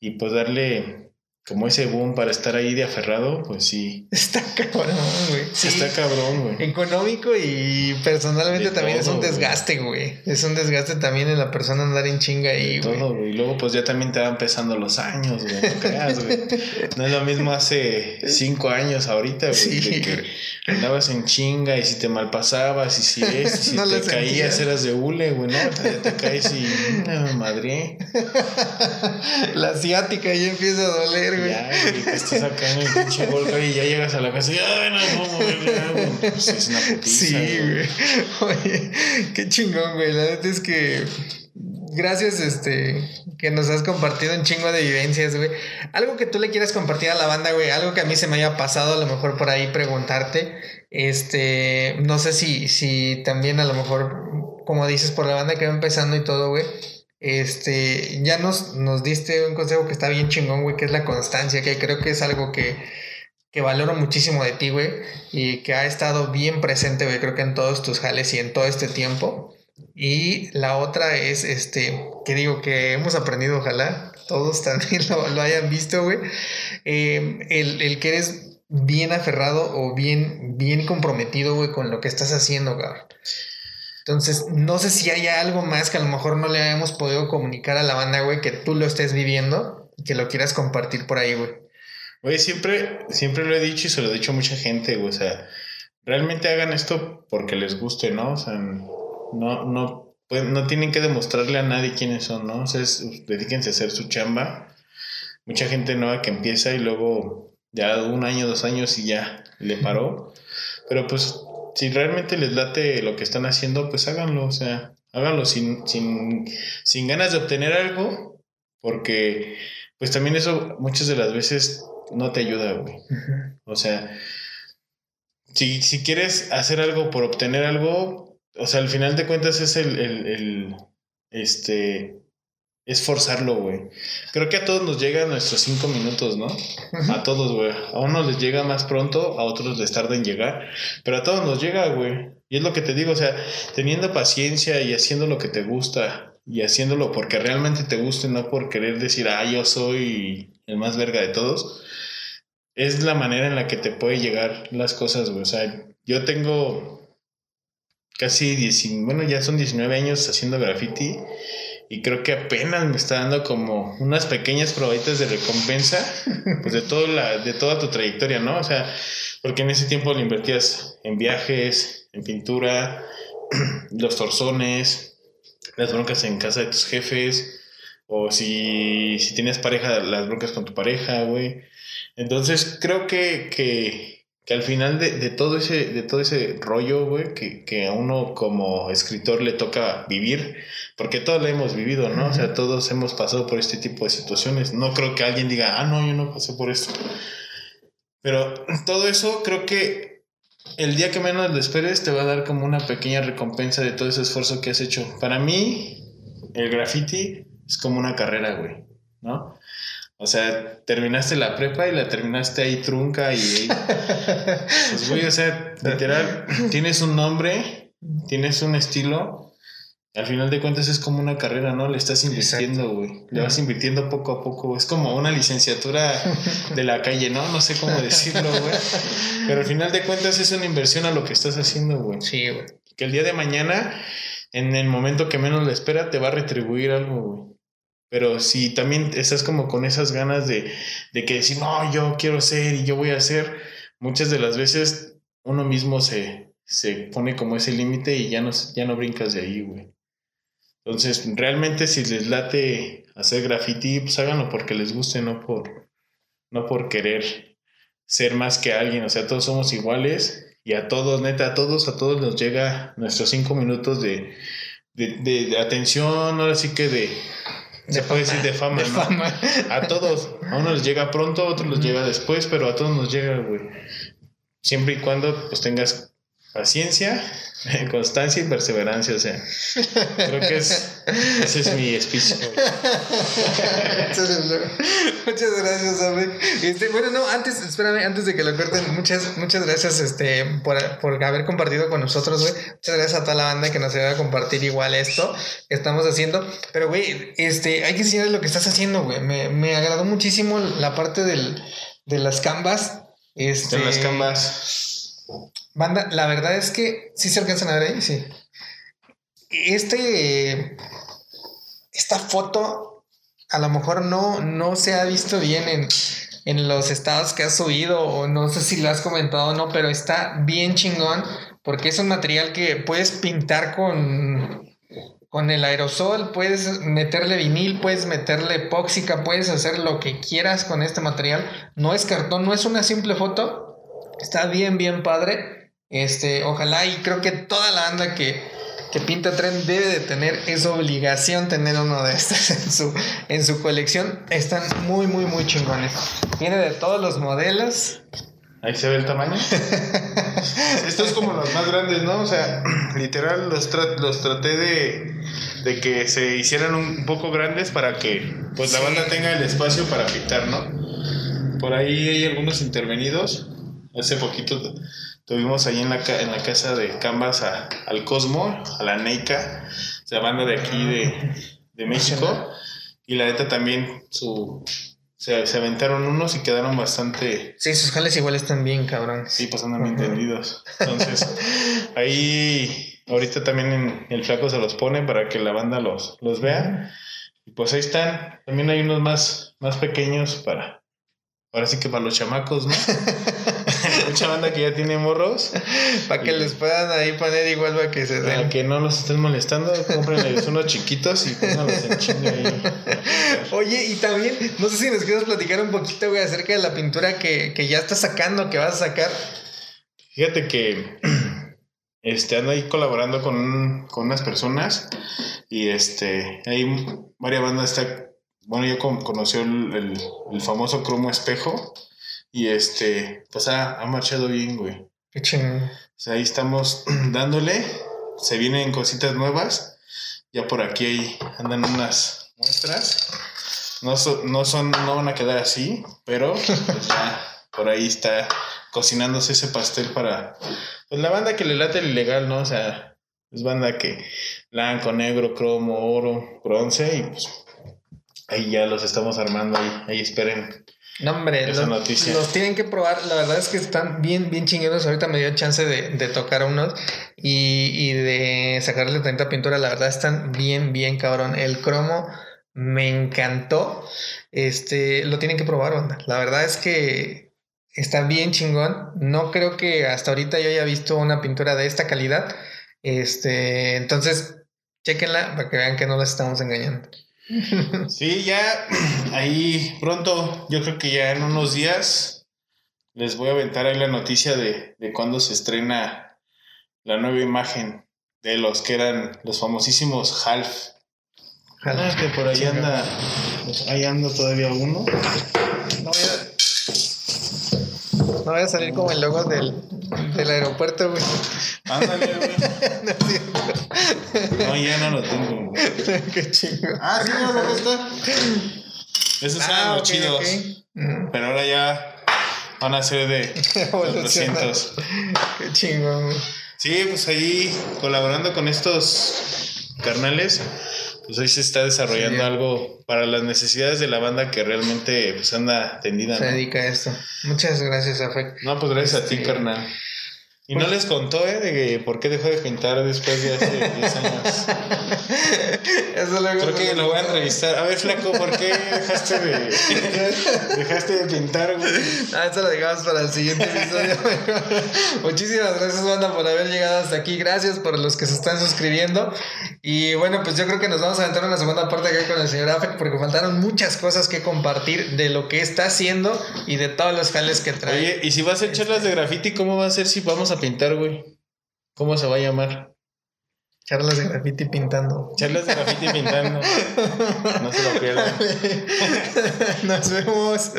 Y pues darle como ese boom para estar ahí de aferrado, pues sí. Está cabrón, güey. Sí. Está cabrón, güey. Económico y personalmente también es un desgaste, güey. Es un desgaste también en la persona andar en chinga ahí, güey. Todo, güey. Y luego pues ya también te van pesando los años, güey. No creas, güey. No es lo mismo hace cinco años ahorita, güey. Sí, de que andabas en chinga y si te malpasabas y si es, si te caías eras de hule, güey. No, ya te caes y madre. La asiática ya empieza a doler, ya, que estás acá en el pinche golpe y ya llegas a la casa y ay, no güey. Pues es una putiza. Sí, güey. Oye, qué chingón, güey. La neta es que gracias, este, que nos has compartido un chingo de vivencias, güey. Algo que tú le quieras compartir a la banda, güey, algo que a mí se me haya pasado, a lo mejor por ahí preguntarte, este, no sé si, si también a lo mejor, como dices, por la banda que va empezando y todo, güey, este, ya nos, nos diste un consejo que está bien chingón, güey, que es la constancia, que creo que es algo que, que valoro muchísimo de ti, güey, y que ha estado bien presente, güey, creo que en todos tus jales y en todo este tiempo. Y la otra es, este, que digo que hemos aprendido, ojalá todos también lo, hayan visto, güey, eh, el, el, que eres bien aferrado o bien, bien comprometido, güey, con lo que estás haciendo, güey. Entonces, no sé si hay algo más que a lo mejor no le hayamos podido comunicar a la banda, güey, que tú lo estés viviendo y que lo quieras compartir por ahí, güey. Güey, siempre, siempre lo he dicho y se lo he dicho a mucha gente, güey. O sea, realmente hagan esto porque les guste, ¿no? O sea, no, no, pues, no tienen que demostrarle a nadie quiénes son, ¿no? O sea, dedíquense a hacer su chamba. Mucha gente nueva que empieza y luego ya un año, dos años y ya le paró. Pero pues si realmente les late lo que están haciendo, pues háganlo, o sea, háganlo sin, sin, sin ganas de obtener algo, porque pues también eso muchas de las veces no te ayuda, güey. O sea, si, si, quieres hacer algo por obtener algo, o sea, al final de cuentas es el, el, el este, es forzarlo, güey. Creo que a todos nos llegan nuestros cinco minutos, ¿no? A todos, güey. A unos les llega más pronto, a otros les tarda en llegar, pero a todos nos llega, güey. Y es lo que te digo, o sea, teniendo paciencia y haciendo lo que te gusta y haciéndolo porque realmente te guste, no por querer decir, ah, yo soy el más verga de todos, es la manera en la que te puede llegar las cosas, güey. O sea, yo tengo casi 19, bueno, ya son 19 años haciendo graffiti y creo que apenas me está dando como unas pequeñas probaditas de recompensa pues de todo la de toda tu trayectoria, ¿no? O sea, porque en ese tiempo le invertías en viajes, en pintura, los torzones, las broncas en casa de tus jefes o si si tienes pareja las broncas con tu pareja, güey. Entonces, creo que que que al final de, de, todo ese, de todo ese rollo, güey, que, que, a uno como escritor le toca vivir, porque todos lo hemos vivido, ¿no? O sea, todos hemos pasado por este tipo de situaciones. No creo que alguien diga, ah, no, yo no pasé por esto. Pero todo eso creo que el día que menos lo esperes te va a dar como una pequeña recompensa de todo ese esfuerzo que has hecho. Para mí, el graffiti es como una carrera, güey, ¿no? O sea, terminaste la prepa y la terminaste ahí trunca y... pues güey, o sea, literal, tienes un nombre, tienes un estilo Al final de cuentas es como una carrera, ¿no? Le estás invirtiendo, güey. Le vas invirtiendo poco a poco. Es como una licenciatura de la calle, ¿no? No sé cómo decirlo, güey. Pero al final de cuentas es una inversión a lo que estás haciendo, güey. Sí, güey. Que el día de mañana, en el momento que menos le espera, te va a retribuir algo, güey. Pero si también estás como con esas ganas de, de que decir, no, yo quiero ser y yo voy a hacer, muchas de las veces uno mismo se, se pone como ese límite y ya no, ya no brincas de ahí, güey. Entonces, realmente si les late hacer graffiti, pues háganlo porque les guste, no por, no por querer ser más que alguien. O sea, todos somos iguales y a todos, neta, a todos, a todos nos llega nuestros cinco minutos de, de, de, atención, ahora sí que de, se puede decir de fama, De ¿no? fama. A todos. A unos les llega pronto, a otros les llega después, pero a todos nos llega, güey. Siempre y cuando pues tengas paciencia, constancia y perseverancia, o sea. Creo que es, ese es mi speech. muchas gracias, Abe. Este, bueno, no, antes, espérame, antes de que lo corten, muchas, muchas gracias este, por, por haber compartido con nosotros, güey. Muchas gracias a toda la banda que nos ayuda a compartir igual esto que estamos haciendo. Pero, güey, este, hay que enseñarles lo que estás haciendo, güey. Me, me agradó muchísimo la parte del, de las canvas. Este, En las canvas. Banda, la verdad es que sí se alcanzan a ver ahí, sí. Este. Esta foto a lo mejor no, no se ha visto bien en, en los estados que has subido, o no sé si lo has comentado o no, pero está bien chingón porque es un material que puedes pintar con, con el aerosol, puedes meterle vinil, puedes meterle epóxica, puedes hacer lo que quieras con este material. No es cartón, no es una simple foto, está bien, bien padre. Este, ojalá y creo que toda la banda que, que pinta tren debe de tener, es obligación tener uno de estos en su, en su colección. Están muy, muy, muy chingones. Tiene de todos los modelos. Ahí se ve el tamaño. Estos como los más grandes, ¿no? O sea, literal los, tra- los traté de, de que se hicieran un poco grandes para que pues la Sí. banda tenga el espacio para pintar, ¿no? Por ahí hay algunos intervenidos. Hace poquito tu- tuvimos ahí en la, en la casa de Canvas a- al Cosmo, a la Neika, la banda de aquí de, de México. Y la neta también su, se, se aventaron unos y quedaron bastante Sí, sus jales igual están bien, cabrón. Sí, pues andan bien tendidos. Entonces, ahí ahorita también en el flaco se los pone para que la banda los, los vea. Y pues ahí están. También hay unos más, más pequeños para. Ahora sí que para los chamacos, ¿no? Mucha banda que ya tiene morros. Para que les puedan ahí poner igual para que se Para den. que no los estén molestando, cómprenles unos chiquitos y pónganlos en chinga ahí. Oye, y también, no sé si nos quieres platicar un poquito, güey, acerca de la pintura que, que ya estás sacando, que vas a sacar. Fíjate que este, ando ahí colaborando con, un- con unas personas y este, hay varias bandas. Está, bueno, yo con- conocí el, el- el famoso cromo espejo y este, pues ha, ha marchado bien, güey. Qué chingón. O sea, ahí estamos dándole, se vienen cositas nuevas. Ya por aquí hay- andan unas muestras. No, so- no son, no van a quedar así, pero pues ya por ahí está cocinándose ese pastel para pues la banda que le late el ilegal, ¿no? O sea, es banda que blanco, negro, cromo, oro, bronce y pues ahí ya los estamos armando ahí, ahí esperen. No, hombre, los, tienen que probar. La verdad es que están bien, bien chingueros. Ahorita me dio chance de, de tocar unos y, y de sacarle tanta pintura. La verdad están bien, bien cabrón. El cromo me encantó. Este, lo tienen que probar, banda. La verdad es que está bien chingón. No creo que hasta ahorita yo haya visto una pintura de esta calidad. Este, entonces, chequenla para que vean que no las estamos engañando. Sí, ya ahí pronto, yo creo que ya en unos días les voy a aventar ahí la noticia de, de cuándo se estrena la nueva imagen de los que eran los famosísimos Half. Ah, es que por ahí anda, pues, ahí anda todavía uno. No voy a, no voy a salir como el logo del, del aeropuerto, güey. Ándale, güey. No, ya no lo tengo. güey. Qué chingo. Ah, sí, no, ¿dónde está? Esos eran los chidos. Pero ahora ya van a ser de Evolucionaron. 400. Qué chingón, güey. Sí, pues ahí colaborando con estos carnales, pues hoy se está desarrollando algo para las necesidades de la banda que realmente pues anda tendida. Se dedica a esto. Muchas gracias, Afec. No, pues gracias a ti, Este, carnal. Y no pues- les contó, ¿eh? De que por qué dejó de pintar después de hace 10 años. Eso Creo que lo voy a entrevistar. A ver, flaco, ¿por qué dejaste de, dejaste de pintar, güey? Ah, eso lo dejamos para el siguiente episodio. Muchísimas gracias, banda, por haber llegado hasta aquí. Gracias por los que se están suscribiendo. Y bueno, pues yo creo que nos vamos a aventar una segunda parte acá con el señor Afec porque faltaron muchas cosas que compartir de lo que está haciendo y de todos los jales que trae. Oye, ¿y si vas a hacer charlas de graffiti, cómo va a ser si vamos a pintar, güey? ¿Cómo se va a llamar? Charlas de graffiti pintando. Charlas de graffiti pintando. No se lo pierdan. Nos vemos.